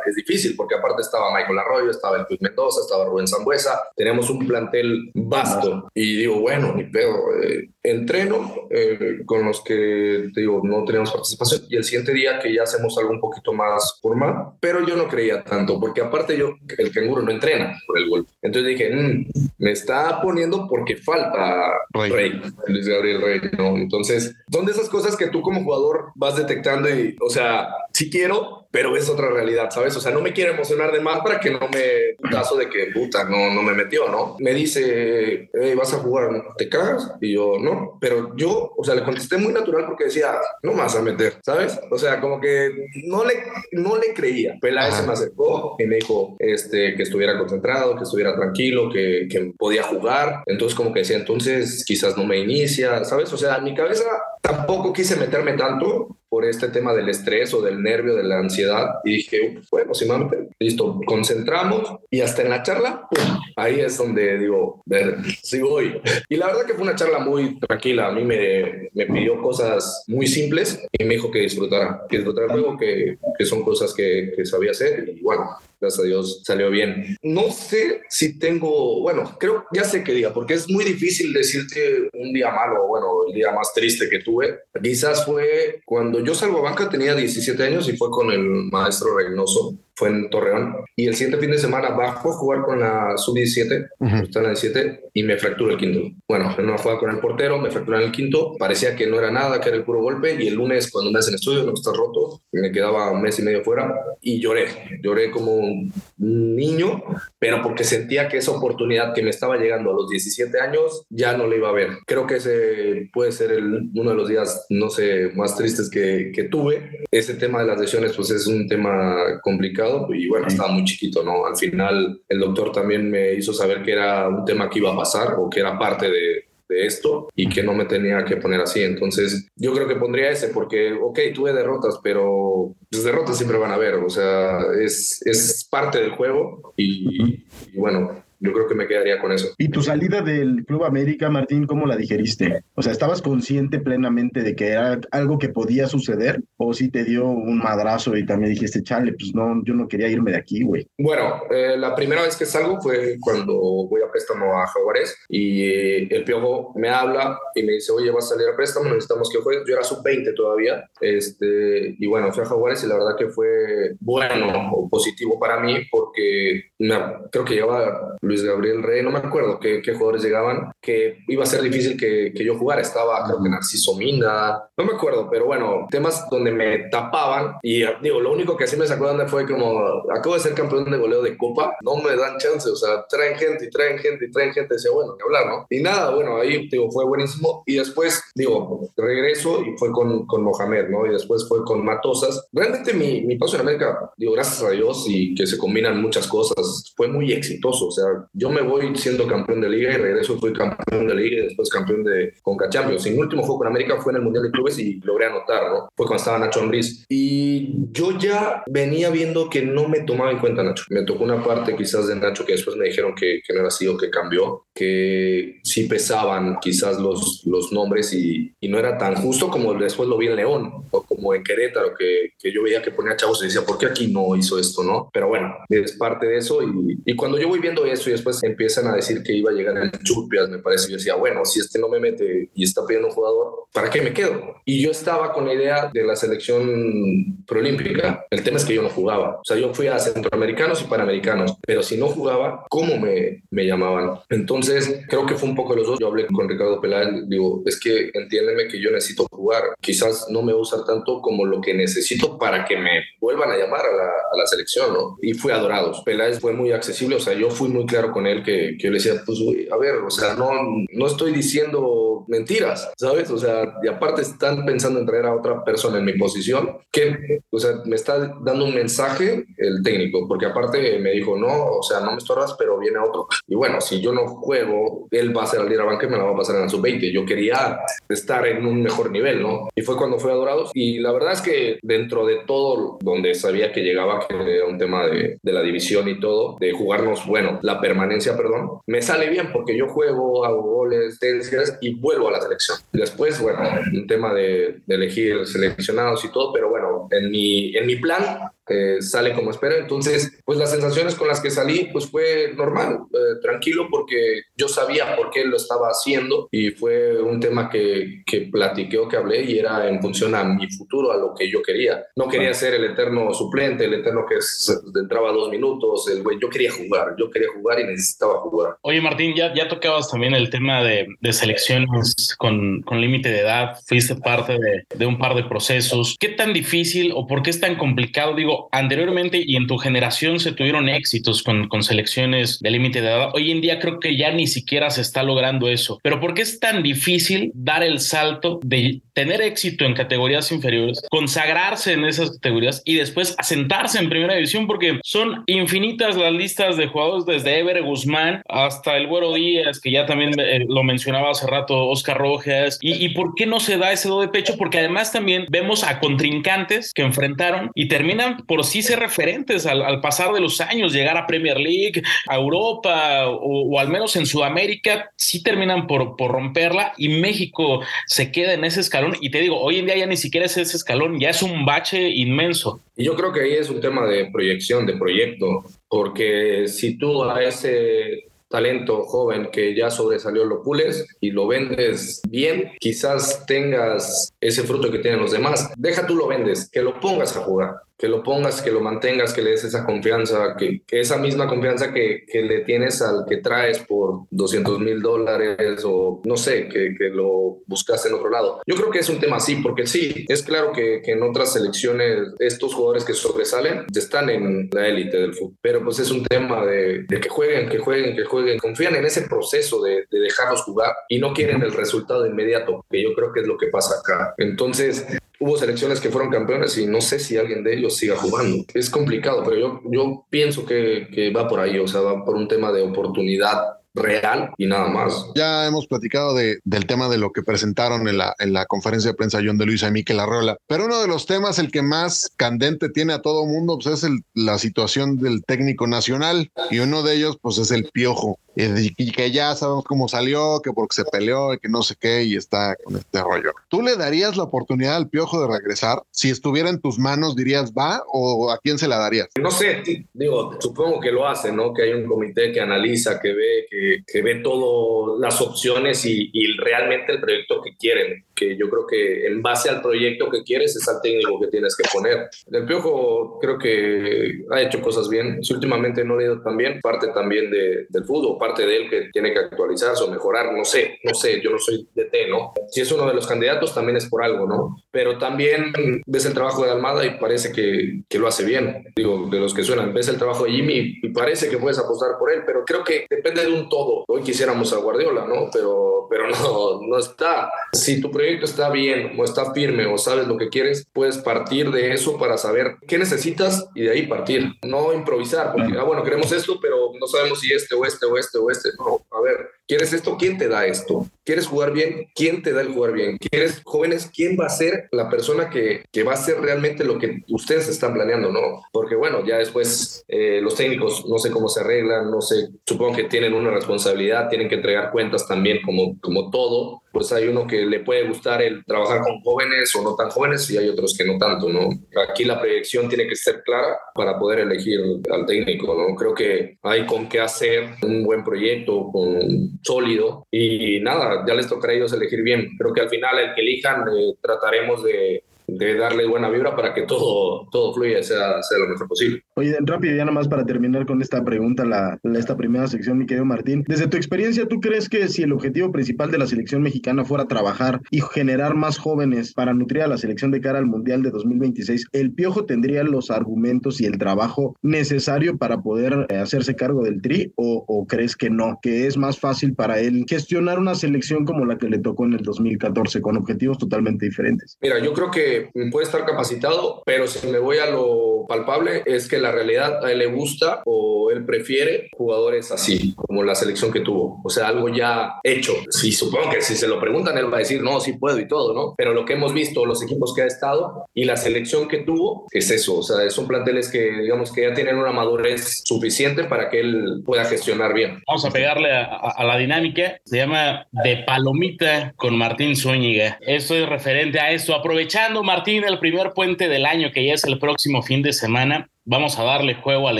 es difícil porque aparte estaba Michael Arroyo, estaba el Luis Mendoza, estaba Rubén Zambuesa. Teníamos un plantel vasto. Y digo, bueno, ni pedo. Eh, entreno eh, con los que, te digo, no teníamos participación. Y el siguiente día que ya hacemos algo un poquito más formal, pero yo no creía tanto porque aparte yo, el canguro no entrena por el golpe. Entonces dije, "Mm, me está poniendo porque falta Rey, Luis Gabriel Entonces, son de esas cosas que tú como jugador vas detectando y, o sea, sí quiero, pero es otra realidad, ¿sabes? O sea, no me quiero emocionar de más para que no me, caso de que, puta, no, no me metió, ¿no? Me dice, hey, vas a jugar. ¿te cagas? Y yo, no, pero yo, o sea, le contesté muy natural porque decía, no me vas a meter, ¿sabes? O sea, como que no le, no le creía. Peláez se me acercó y me dijo, este, que estuviera concentrado, que estuviera tranquilo, que, que podía jugar. Entonces, como que decía, entonces quizás no me inicia, ¿sabes? O sea, en mi cabeza tampoco quise meterme tanto por este tema del estrés o del nervio, de la ansiedad. Y dije, bueno, si meter, listo, concentramos. Y hasta en la charla, ahí es donde digo, ver, sí voy. Y la verdad que fue una charla muy tranquila. A mí me, me pidió cosas muy simples y me dijo que disfrutara, que disfrutara que, que son cosas que, que sabía hacer. Y bueno, gracias a Dios salió bien. No sé si tengo, bueno, creo, ya sé qué día, porque es muy difícil decirte un día malo, bueno, el día más triste que tuve. Quizás fue cuando yo salgo a banca, tenía 17 años y fue con el maestro Reynoso, fue en Torreón. Y el siguiente fin de semana bajo a jugar con la sub-17, está en la 17, y me fracturó el quinto. Bueno, en una jugada con el portero, me fracturó en el quinto, parecía que no era nada, que era el puro golpe, y el lunes cuando me hacen estudio, no está roto, me quedaba un mes y medio fuera, y lloré, lloré como un niño, pero porque sentía que esa oportunidad que me estaba llegando a los 17 años ya no la iba a ver. Creo que ese puede ser el, uno de los días, no sé, más tristes que, que tuve. Ese tema de las lesiones, pues es un tema complicado y bueno, estaba muy chiquito, ¿no? Al final el doctor también me hizo saber que era un tema que iba a pasar o que era parte de, de esto y que no me tenía que poner así. Entonces, yo creo que pondría ese porque, ok, tuve derrotas, pero pues, derrotas siempre van a haber. O sea, es, es parte del juego y, y bueno, yo creo que me quedaría con eso. ¿Y tu salida del Club América, Martín, cómo la digeriste? O sea, ¿estabas consciente plenamente de que era algo que podía suceder? ¿O si te dio un madrazo y también dijiste, chale, pues no, yo no quería irme de aquí, güey? Bueno, eh, la primera vez que salgo fue cuando voy a préstamo a Jaguares y eh, el piojo me habla y me dice, oye, vas a salir a préstamo, necesitamos que juegues. Yo era sub-20 todavía. Este, y bueno, fui a Jaguares y la verdad que fue bueno o positivo para mí porque me- creo que llevaba Luis Gabriel Rey, no me acuerdo qué, qué jugadores llegaban, que iba a ser difícil que, yo jugara. Estaba, creo que Narciso Mina, no me acuerdo, pero bueno, temas donde me tapaban. Y digo, lo único que sí me sacó de onda fue como, acabo de ser campeón de goleo de Copa, no me dan chance, o sea, traen gente y traen gente y traen gente. Decía, bueno, que hablar, ¿no? Y nada, bueno, ahí, digo, fue buenísimo. Y después, digo, regreso y fue con, con Mohamed, ¿no? Y después fue con Matosas. Realmente mi, mi paso en América, digo, gracias a Dios y que se combinan muchas cosas, fue muy exitoso. O sea, yo me voy siendo campeón de liga y regreso, fui campeón de liga y después campeón de Conca Champions. Y último juego con América fue en el Mundial de Clubes y logré anotar, ¿no? Fue cuando estaba Nacho Ambriz. Y yo ya venía viendo que no me tomaba en cuenta Nacho. Me tocó una parte quizás de Nacho que después me dijeron que, que no era así o que cambió, que sí pesaban quizás los, los nombres y, y no era tan justo como después lo vi en León o como en Querétaro, que, que yo veía que ponía chavos y decía, ¿por qué aquí no hizo esto, no? Pero bueno, es parte de eso y, y cuando yo voy viendo eso y después empiezan a decir que iba a llegar el Chupias, me parece, yo decía, bueno, si este no me mete y está pidiendo un jugador, ¿para qué me quedo? Y yo estaba con la idea de la selección proolímpica. El tema es que yo no jugaba. O sea, yo fui a centroamericanos y panamericanos, pero si no jugaba, ¿cómo me, me llamaban? Entonces, creo que fue un poco los dos. Yo hablé con Ricardo Peláez, digo, es que entiéndeme que yo necesito jugar. Quizás no me va a usar tanto como lo que necesito para que me vuelvan a llamar a la, a la selección, ¿no? Y fui adorados. Peláez fue muy accesible, o sea, yo fui muy claro con él que, que yo le decía, pues, a ver, o sea, no, no estoy diciendo mentiras, ¿sabes? O sea, y aparte están pensando en traer a otra persona en mi posición, que, o sea, me está dando un mensaje el técnico, porque aparte me dijo, no, o sea, no me estorbas, pero viene otro. Y bueno, si yo no juego, él va a salir a banca y me la va a pasar en la sub-20. Yo quería estar en un mejor nivel, ¿no? Y fue cuando fue a Dorados. Y la verdad es que dentro de todo, donde sabía que llegaba, que era un tema de, de la división y todo, de jugarnos, bueno, la permanencia, perdón, me sale bien porque yo juego, hago goles, tendencias y vuelvo a la selección. Después, bueno, un tema de, de elegir seleccionados y todo, pero bueno, en mi, en mi plan eh, sale como espera. Entonces, pues las sensaciones con las que salí, pues fue normal, eh, tranquilo, porque yo sabía por qué lo estaba haciendo y fue un tema que, que platiqué o que hablé y era en función a mi futuro, a lo que yo quería. No quería ser el eterno suplente, el eterno que se- entraba dos minutos, el güey, yo quería jugar, yo quería jugar y necesitaba jugar. Oye, Martín, ya, ya tocabas también el tema de, de selecciones con, con límite de edad. Fuiste parte de, de un par de procesos. ¿Qué tan difícil o por qué es tan complicado? Digo, anteriormente y en tu generación se tuvieron éxitos con, con selecciones de límite de edad. Hoy en día creo que ya ni siquiera se está logrando eso. Pero ¿por qué es tan difícil dar el salto de tener éxito en categorías inferiores, consagrarse en esas categorías y después asentarse en primera división? Porque son infinitas las listas de jugadores desde Ever Guzmán hasta el Güero Díaz, que ya también eh, lo mencionaba hace rato Oscar Rojas. ¿Y, ¿Y por qué no se da ese do de pecho? Porque además también vemos a contrincantes que enfrentaron y terminan por sí ser referentes al, al pasar de los años, llegar a Premier League, a Europa o, o al menos en Sudamérica, sí terminan por, por romperla y México se queda en ese escalón. Y te digo, hoy en día ya ni siquiera es ese escalón, ya es un bache inmenso. Y yo creo que ahí es un tema de proyección, de proyecto, porque si tú a ese talento joven que ya sobresalió lo pules y lo vendes bien, quizás tengas ese fruto que tienen los demás. Deja tú lo vendes, que lo pongas a jugar, que lo pongas, que lo mantengas, que le des esa confianza, que, esa misma confianza que, que, le tienes al que traes por 200 mil dólares o no sé, que, que, lo buscaste en otro lado. Yo creo que es un tema así, porque sí, es claro que, en otras selecciones estos jugadores que sobresalen están en la élite del fútbol, pero pues es un tema de, que jueguen, que jueguen, que jueguen, confían en ese proceso de dejarlos jugar y no quieren el resultado inmediato, que yo creo que es lo que pasa acá. Entonces, hubo selecciones que fueron campeones y no sé si alguien de ellos siga jugando. Es complicado, pero yo, yo pienso que, que va por ahí, o sea, va por un tema de oportunidad real y nada más. Ya hemos platicado de, del tema de lo que presentaron en la, en la conferencia de prensa John de Luisa y Miquel Arreola, pero uno de los temas, el que más candente tiene a todo mundo, pues es el, la situación del técnico nacional y uno de ellos, pues es el piojo. Y, y que ya sabemos cómo salió, que porque se peleó y que no sé qué, y está con este rollo. ¿Tú le darías la oportunidad al piojo de regresar? Si estuviera en tus manos, dirías va o a quién se la darías? No sé, digo, supongo que lo hace, ¿no? Que hay un comité que analiza, que ve, que, que ve todas las opciones y, y, realmente el proyecto que quieren. Que yo creo que en base al proyecto que quieres es al técnico que tienes que poner. El Piojo creo que ha hecho cosas bien. Si últimamente no le ha ido tan bien, parte también de, del fútbol, parte de él que tiene que actualizarse o mejorar. No sé, no sé, yo no soy de T, ¿no? Si es uno de los candidatos, también es por algo, ¿no? Pero también ves el trabajo de Almada y parece que, que lo hace bien. Digo, de los que suenan, ves el trabajo de Jimmy y parece que puedes apostar por él, pero creo que depende de un todo. Hoy quisiéramos a Guardiola, ¿no? Pero, pero no, no está. Si tu proyecto está bien o está firme o sabes lo que quieres, puedes partir de eso para saber qué necesitas y de ahí partir. No improvisar, porque, ah, bueno, queremos esto, pero no sabemos si este o este o este o este. No, a ver, ¿quieres esto? ¿Quién te da esto? ¿Quieres jugar bien? ¿Quién te da el jugar bien? ¿Quieres jóvenes? ¿Quién va a ser la persona que, que va a ser realmente lo que ustedes están planeando, no? Porque bueno, ya después eh, los técnicos no sé cómo se arreglan, no sé, supongo que tienen una responsabilidad, tienen que entregar cuentas también como, como todo. Pues hay uno que le puede gustar el trabajar con jóvenes o no tan jóvenes y hay otros que no tanto, ¿no? Aquí la proyección tiene que ser clara para poder elegir al técnico, ¿no? Creo que hay con qué hacer un buen proyecto, con sólido y nada, ya les tocará a ellos elegir bien. Creo que al final el que elijan eh, trataremos de, de, darle buena vibra para que todo, todo fluya y sea, sea lo mejor posible. Oye, rápido, ya nada más para terminar con esta pregunta, la, esta primera sección, mi querido Martín. Desde tu experiencia, ¿tú crees que si el objetivo principal de la selección mexicana fuera trabajar y generar más jóvenes para nutrir a la selección de cara al Mundial de 2026, el Piojo tendría los argumentos y el trabajo necesario para poder eh, hacerse cargo del tri? O, ¿O crees que no? Que es más fácil para él gestionar una selección como la que le tocó en el 2014, con objetivos totalmente diferentes. Mira, yo creo que puede estar capacitado, pero si me voy a lo palpable, es que la realidad a él le gusta o él prefiere jugadores así, como la selección que tuvo. O sea, algo ya hecho. Sí, supongo que si se lo preguntan, él va a decir, no, sí puedo y todo, ¿no? Pero lo que hemos visto, los equipos que ha estado y la selección que tuvo, es eso. O sea, son planteles que, digamos, que ya tienen una madurez suficiente para que él pueda gestionar bien. Vamos a pegarle a, a- a la dinámica. Se llama De Palomita con Martín Zúñiga. Esto es referente a esto. Aprovechando, Martín, el primer puente del año, que ya es el próximo fin de semana. Vamos a darle juego al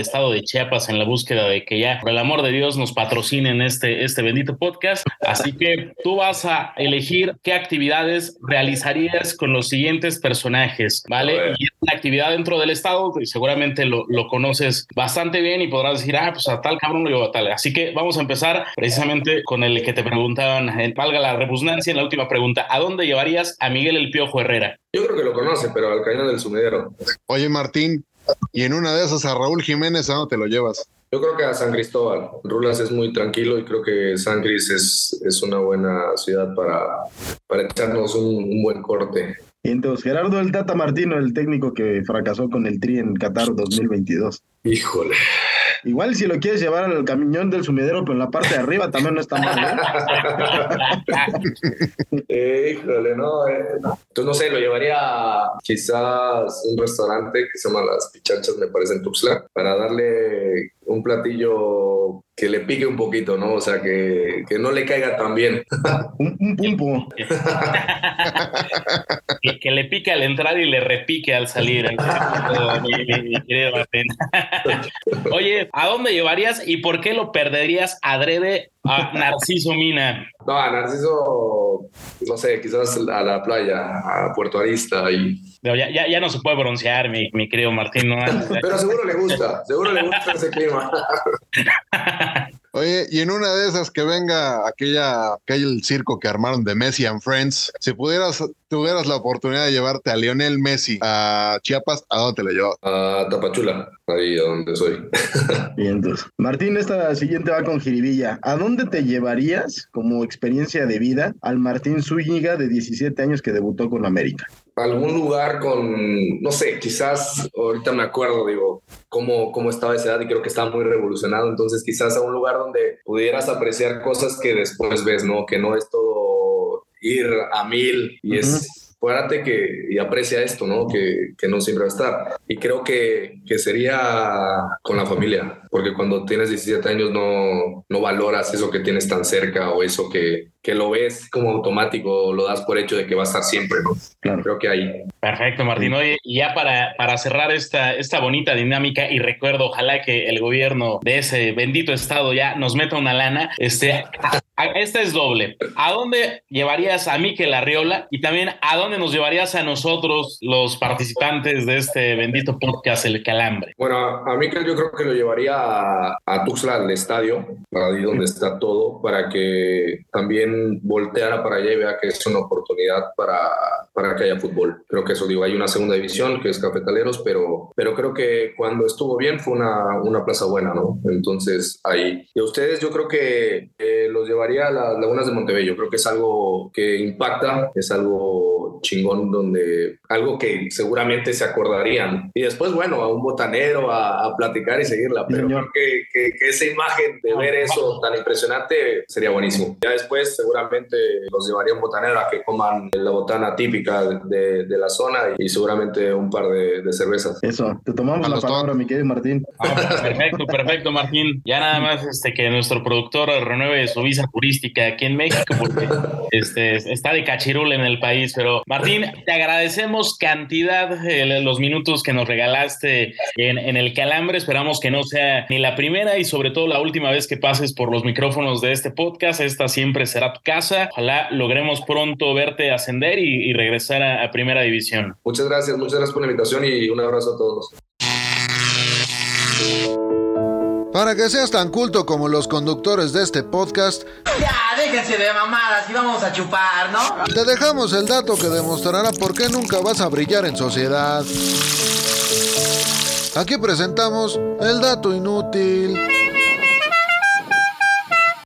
estado de Chiapas en la búsqueda de que ya, por el amor de Dios, nos patrocinen este, este bendito podcast. Así que tú vas a elegir qué actividades realizarías con los siguientes personajes, ¿vale? Y es una actividad dentro del estado, y seguramente lo, lo conoces bastante bien y podrás decir, ah, pues a tal cabrón lo llevo a tal. Así que vamos a empezar precisamente con el que te preguntaban, eh, valga la rebusnancia en la última pregunta, ¿a dónde llevarías a Miguel el Piojo Herrera? Yo creo que lo conoce, pero al cañón del sumidero. Oye, Martín, y en una de esas a Raúl Jiménez, ¿a dónde te lo llevas? Yo creo que a San Cristóbal. Rulas es muy tranquilo y creo que San Cris es, es una buena ciudad para, para echarnos un, un buen corte. Y entonces, Gerardo el Tata Martino, el técnico que fracasó con el Tri en Qatar 2022. Híjole. Igual si lo quieres llevar al camión del sumidero, pero en la parte de arriba también no está mal. ¿eh? Eh, híjole, no. eh, no. Entonces, no sé, lo llevaría a quizás un restaurante que se llama Las Pichanchas, me parece, en Tuxtla, para darle un platillo que le pique un poquito, ¿no? O sea, que, que no le caiga tan bien. un, un pumpo. que, que le pique al entrar y le repique al salir. Martín. Oye, ¿a dónde llevarías y por qué lo perderías adrede a Narciso Mina? No, a Narciso, no sé, quizás a la playa, a Puerto Arista y... No, ya, ya, ya no se puede broncear, mi, mi querido Martín. ¿no? Pero seguro le gusta, seguro le gusta ese clima. Oye, y en una de esas que venga aquella, aquel circo que armaron de Messi and Friends, si pudieras, tuvieras la oportunidad de llevarte a Lionel Messi a Chiapas, ¿a dónde te lo llevas? A Tapachula, ahí a donde soy. Bien, entonces. Martín, esta siguiente va con jiribilla. ¿A dónde te llevarías como experiencia de vida al Martín Zúñiga de 17 años que debutó con América? Algún lugar con, no sé, quizás ahorita me acuerdo, digo, cómo, cómo estaba esa edad y creo que estaba muy revolucionado, entonces quizás a un lugar donde pudieras apreciar cosas que después ves, ¿no? Que no es todo ir a mil y es... Acuérdate que y aprecia esto, ¿no? Que, que no siempre va a estar. Y creo que, que sería con la familia, porque cuando tienes 17 años no, no valoras eso que tienes tan cerca o eso que, que lo ves como automático, lo das por hecho de que va a estar siempre, ¿no? Claro. Creo que ahí. Perfecto, Martín. Oye, y ya para, para cerrar esta, esta bonita dinámica, y recuerdo, ojalá que el gobierno de ese bendito estado ya nos meta una lana, este, a- a- esta es doble. ¿A dónde llevarías a Miquel Arriola? Y también, ¿a dónde nos llevarías a nosotros, los participantes de este bendito podcast, El Calambre? Bueno, a, a Mikel yo creo que lo llevaría a, a Tuxtla, al estadio, ahí donde está todo, para que también volteara para allá y vea que es una oportunidad para, para que haya fútbol. Creo que eso digo, hay una segunda división que es Cafetaleros, pero, pero creo que cuando estuvo bien fue una, una plaza buena, ¿no? Entonces ahí. Y a ustedes yo creo que eh, los llevaría a las lagunas de Montebello. Creo que es algo que impacta, es algo chingón donde algo que seguramente se acordarían. Y después, bueno, a un botanero a, a platicar y seguirla. Pero creo que, que- que esa imagen de ver eso tan impresionante sería buenísimo. Ya después seguramente los llevaría a un botanero a que coman la botana típica de, de la zona y seguramente un par de, de cervezas. Eso, te tomamos la palabra, mi querido Martín. Perfecto, perfecto, Martín. Ya nada más este, que nuestro productor renueve su visa turística aquí en México, porque este, está de cachirul en el país. Pero, Martín, te agradecemos cantidad eh, los minutos que nos regalaste en, en el calambre. Esperamos que no sea ni la primera y sobre todo la última vez que pases por los micrófonos de este podcast. Esta siempre será tu casa. Ojalá logremos pronto verte ascender y, y regresar a, a primera división. Muchas gracias, muchas gracias por la invitación y un abrazo a todos. Para que seas tan culto como los conductores de este podcast, Ya, déjense de mamadas y vamos a chupar, ¿no? te dejamos el dato que demostrará por qué nunca vas a brillar en sociedad. Aquí presentamos el dato inútil.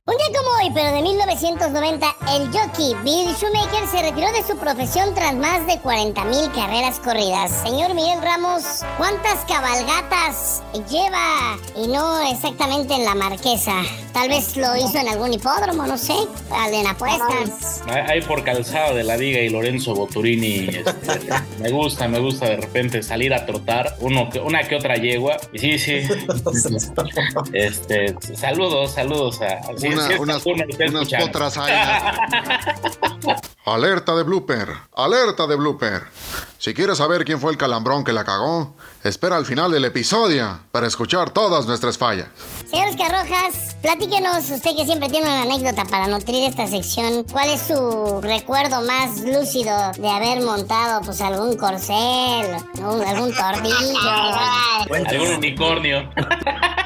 Un día como hoy, pero de 1990, el jockey Bill Shoemaker se retiró de su profesión tras más de 40.000 carreras corridas. Señor Miguel Ramos, ¿cuántas cabalgatas lleva? Y no exactamente en la marquesa. Tal vez lo hizo en algún hipódromo, no sé, en apuestas. Hay por calzado de la Diga y Lorenzo Boturini. este, me gusta, me gusta de repente salir a trotar uno una que otra yegua. Y sí, sí. Este, saludos, saludos a. sí, Una- unas, unas potras. Alerta de blooper, alerta de blooper. Si quieres saber quién fue el calambrón que la cagó, espera al final del episodio para escuchar todas nuestras fallas. Señor Oscar Rojas, platíquenos, usted que siempre tiene una anécdota para nutrir esta sección, ¿cuál es su recuerdo más lúcido de haber montado pues algún corcel, un- algún tordillo? Algún unicornio.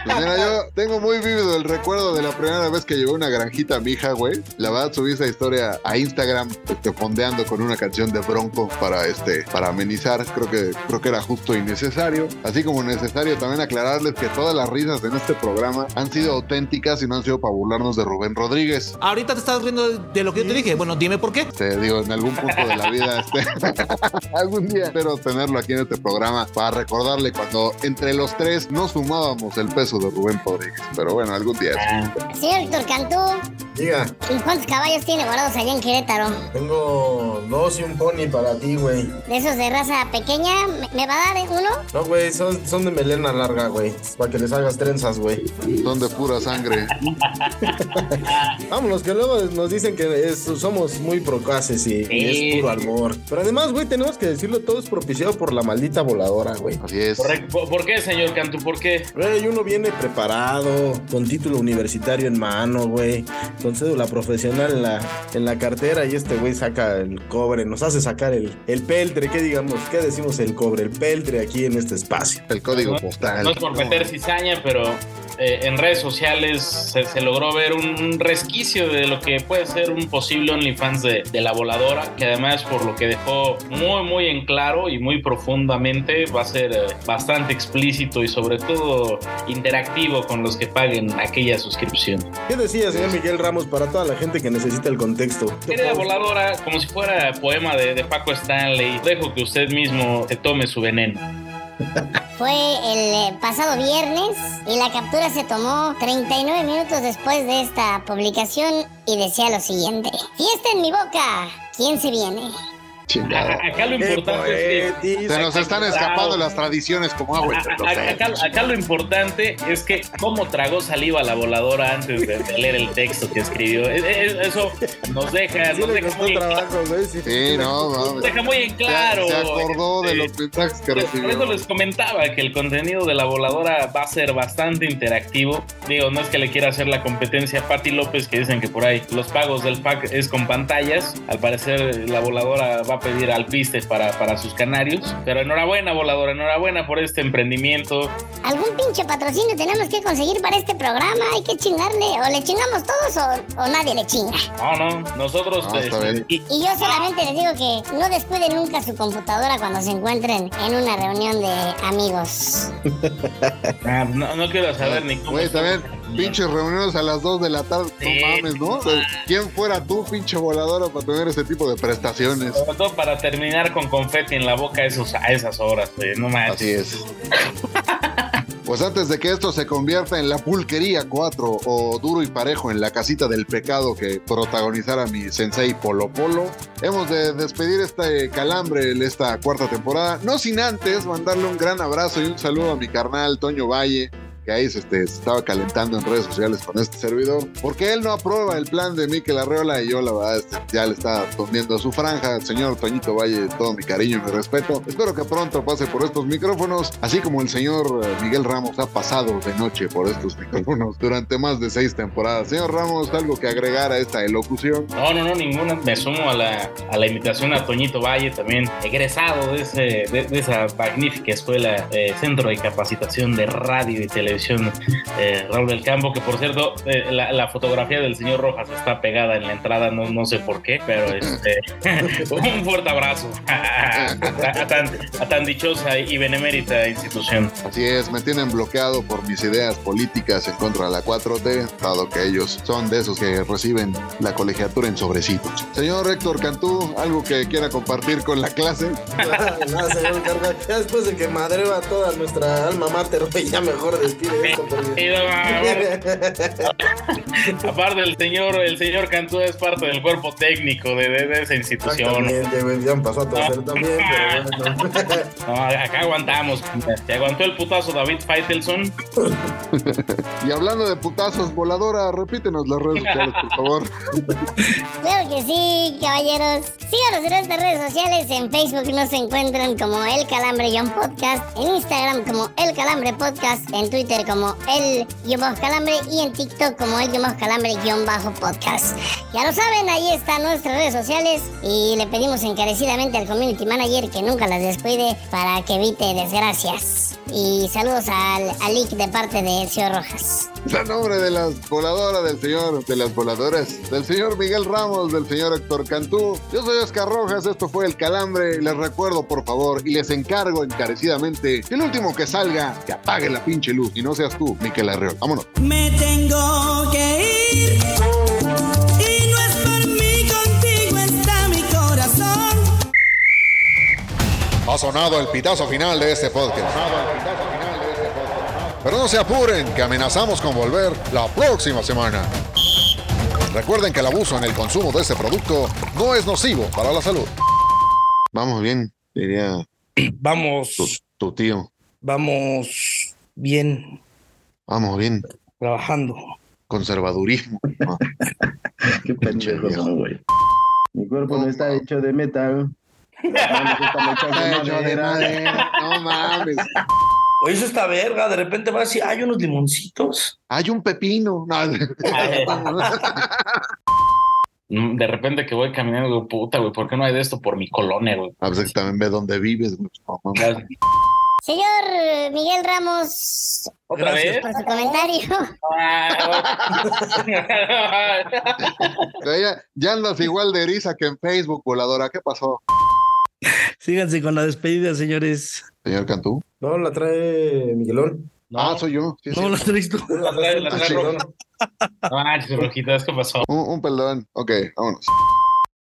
Pues mira, yo tengo muy vívido el recuerdo de la primera vez que llevé una granjita a mi hija, güey. La verdad subí esa historia a Instagram, este, fondeando con una canción de Bronco para este, para amenizar. Creo que, creo que era justo y necesario. Así como necesario también aclararles que todas las risas en este programa han sido auténticas y no han sido para burlarnos de Rubén Rodríguez. Ahorita te estás riendo de, lo que yo te dije. Bueno, dime por qué. Te digo, en algún punto de la vida, este, algún día espero tenerlo aquí en este programa para recordarle cuando entre los tres no sumábamos el peso de Rubén Rodríguez. Pero bueno, algún día. Señor Héctor Cantú, Diga, ¿y ¿cuántos caballos tiene guardados allá en Querétaro? tengo dos y un pony para ti, güey. De esos de raza pequeña, ¿me, me va a dar uno? No, güey, son, son de melena larga, güey. Para que les hagas trenzas, güey. Son de pura sangre. Vámonos, que luego nos dicen que es- somos muy procaces y, y es puro albor. Pero además, güey, tenemos que decirlo, todo es propiciado por la maldita voladora, güey. Así es. Correcto. ¿Por, por qué, señor Cantú? ¿Por qué? Güey, uno viene preparado, con título universitario en mano, güey, con cédula profesional en la, en la cartera y este güey saca el cobre, nos hace sacar el, el peltre, ¿qué digamos? ¿Qué decimos el cobre? El peltre aquí en este espacio. El código No, postal. No es por meter cizaña, pero eh, en redes sociales se, se logró ver un resquicio de lo que puede ser un posible OnlyFans de, de la voladora, que además por lo que dejó muy, muy en claro y muy profundamente va a ser eh, bastante explícito y sobre todo interactivo con los que paguen aquella suscripción. ¿Qué decía, señor Miguel Ramos, para toda la gente que necesita el contexto? Querida voladora, como si fuera poema de, de Paco Stanley, dejo que usted mismo se tome su veneno. Fue el eh, pasado viernes y la captura se tomó 39 minutos después de esta publicación y decía lo siguiente. Fiesta en mi boca. ¿Quién se viene? Chingado. Acá lo importante es que Se nos están escapando las tradiciones como agua Acá, lo importante es que cómo tragó saliva la voladora antes de, leer el texto que escribió. E- e- Eso nos deja, nos deja muy, en cla- Sí, no, nos no. deja muy en claro. Se, acordó de los mensajes que Por eso recibió. les comentaba que el contenido de la voladora va a ser bastante interactivo. Digo, no es que le quiera hacer la competencia a Patti López, que dicen que por ahí los pagos del pack es con pantallas. Al parecer, la voladora va a pedir alpiste para, para sus canarios. Pero enhorabuena, voladora, enhorabuena por este emprendimiento. ¿Algún pinche patrocinio tenemos que conseguir para este programa? Hay que chingarle. O le chingamos todos o, o nadie le chinga. No, no, nosotros. No, bien. y- Y yo solamente les digo que no descuiden nunca su computadora cuando se encuentren en una reunión de amigos. Ah, no, no quiero saber ni cómo. Güey, también, pinches reuniones a las 2 de la tarde. Sí. No mames, ¿no? O sea, ¿Quién fuera tú, pinche voladora, para tener ese tipo de prestaciones? Sobre todo para terminar con confeti en la boca a, esos, a esas horas, güey, no manches. Así es. Pues antes de que esto se convierta en la pulquería 4 o duro y parejo en la casita del pecado que protagonizara mi sensei Polo Polo, hemos de despedir este calambre en esta cuarta temporada. No sin antes mandarle un gran abrazo y un saludo a mi carnal Toño Valle. Que ahí se, este, se estaba calentando en redes sociales con este servidor, porque él no aprueba el plan de Mikel Arreola y yo, la verdad, este, ya le está tomando su franja. Señor Toñito Valle, todo mi cariño y mi respeto. Espero que pronto pase por estos micrófonos, así como el señor eh, Miguel Ramos ha pasado de noche por estos micrófonos durante más de seis temporadas. Señor Ramos, algo que agregar a esta elocución. No, no, no, ninguna. Me sumo a la, a la invitación a Toñito Valle, también egresado de, ese, de, de esa magnífica escuela, eh, Centro de Capacitación de Radio y Televisión tradición eh, Raúl del Campo, que por cierto, eh, la, la fotografía del señor Rojas está pegada en la entrada, no, no sé por qué, pero este, un fuerte abrazo a, a- tan, a tan dichosa y benemérita institución. Así es, me tienen bloqueado por mis ideas políticas en contra de la 4T, dado que ellos son de esos que reciben la colegiatura en sobrecitos. Señor Héctor Cantú, ¿algo que quiera compartir con la clase? Nada, nada, señor Carga. Ya después de que madreo a toda nuestra alma mater, ya mejor esto. Aparte, el señor, el señor Cantú es parte del cuerpo técnico de, de- de esa institución. Ya me pasó a torcer también, pero bueno. No, acá aguantamos. Se aguantó el putazo David Faitelson. Y hablando de putazos, voladora, repítenos las redes sociales, por favor. Claro que sí, caballeros. Síganos en nuestras redes sociales. En Facebook nos encuentran como El Calambre John Podcast. En Instagram como El Calambre Podcast. En Twitter como El guion bajo Calambre. Y en TikTok como El guion bajo Calambre guion bajo Podcast. Ya lo saben, ahí están nuestras redes sociales. Y le pedimos encarecidamente al community manager que nunca las descuide para que evite desgracias. Y saludos al, al Lick de parte de Elcio Rojas. A nombre de las voladoras del señor, de las voladoras, del señor Miguel Ramos, del señor Héctor Cantú. Yo soy Oscar Rojas, esto fue El Calambre. Les recuerdo, por favor, y les encargo encarecidamente, que el último que salga, que apague la pinche luz. Y no seas tú, Miquel Arreola. Vámonos. Me tengo que ir. Y no es por mí, contigo está mi corazón. Ha sonado el pitazo final de este podcast. Pero no se apuren, que amenazamos con volver la próxima semana. Recuerden que el abuso en el consumo de este producto no es nocivo para la salud. Vamos bien, diría Vamos, tu, tu tío. vamos bien, Vamos bien. trabajando. Conservadurismo. Ah, Qué pendejos son, güey. Mi cuerpo no está hecho de metal. De Está hecho de madera. No mames. Oye, eso está verga. De repente va a decir, hay unos limoncitos. Hay un pepino. No. Mm, De repente que voy caminando, digo, puta, güey, ¿por qué no hay de esto por mi colonia, güey? A veces también ve dónde vives. güey. No. Señor Miguel Ramos, ¿Otra vez? por su comentario. Pero ya, ya andas igual de eriza que en Facebook, voladora. ¿Qué pasó, Síganse con la despedida, señores. señor Cantú? No, la trae Miguelón. Ah, soy yo. Sí, No, sí. la traes tú. La trae- la trae roja. No manches, rojitas, ¿qué pasó? Un, un perdón. Ok, vámonos.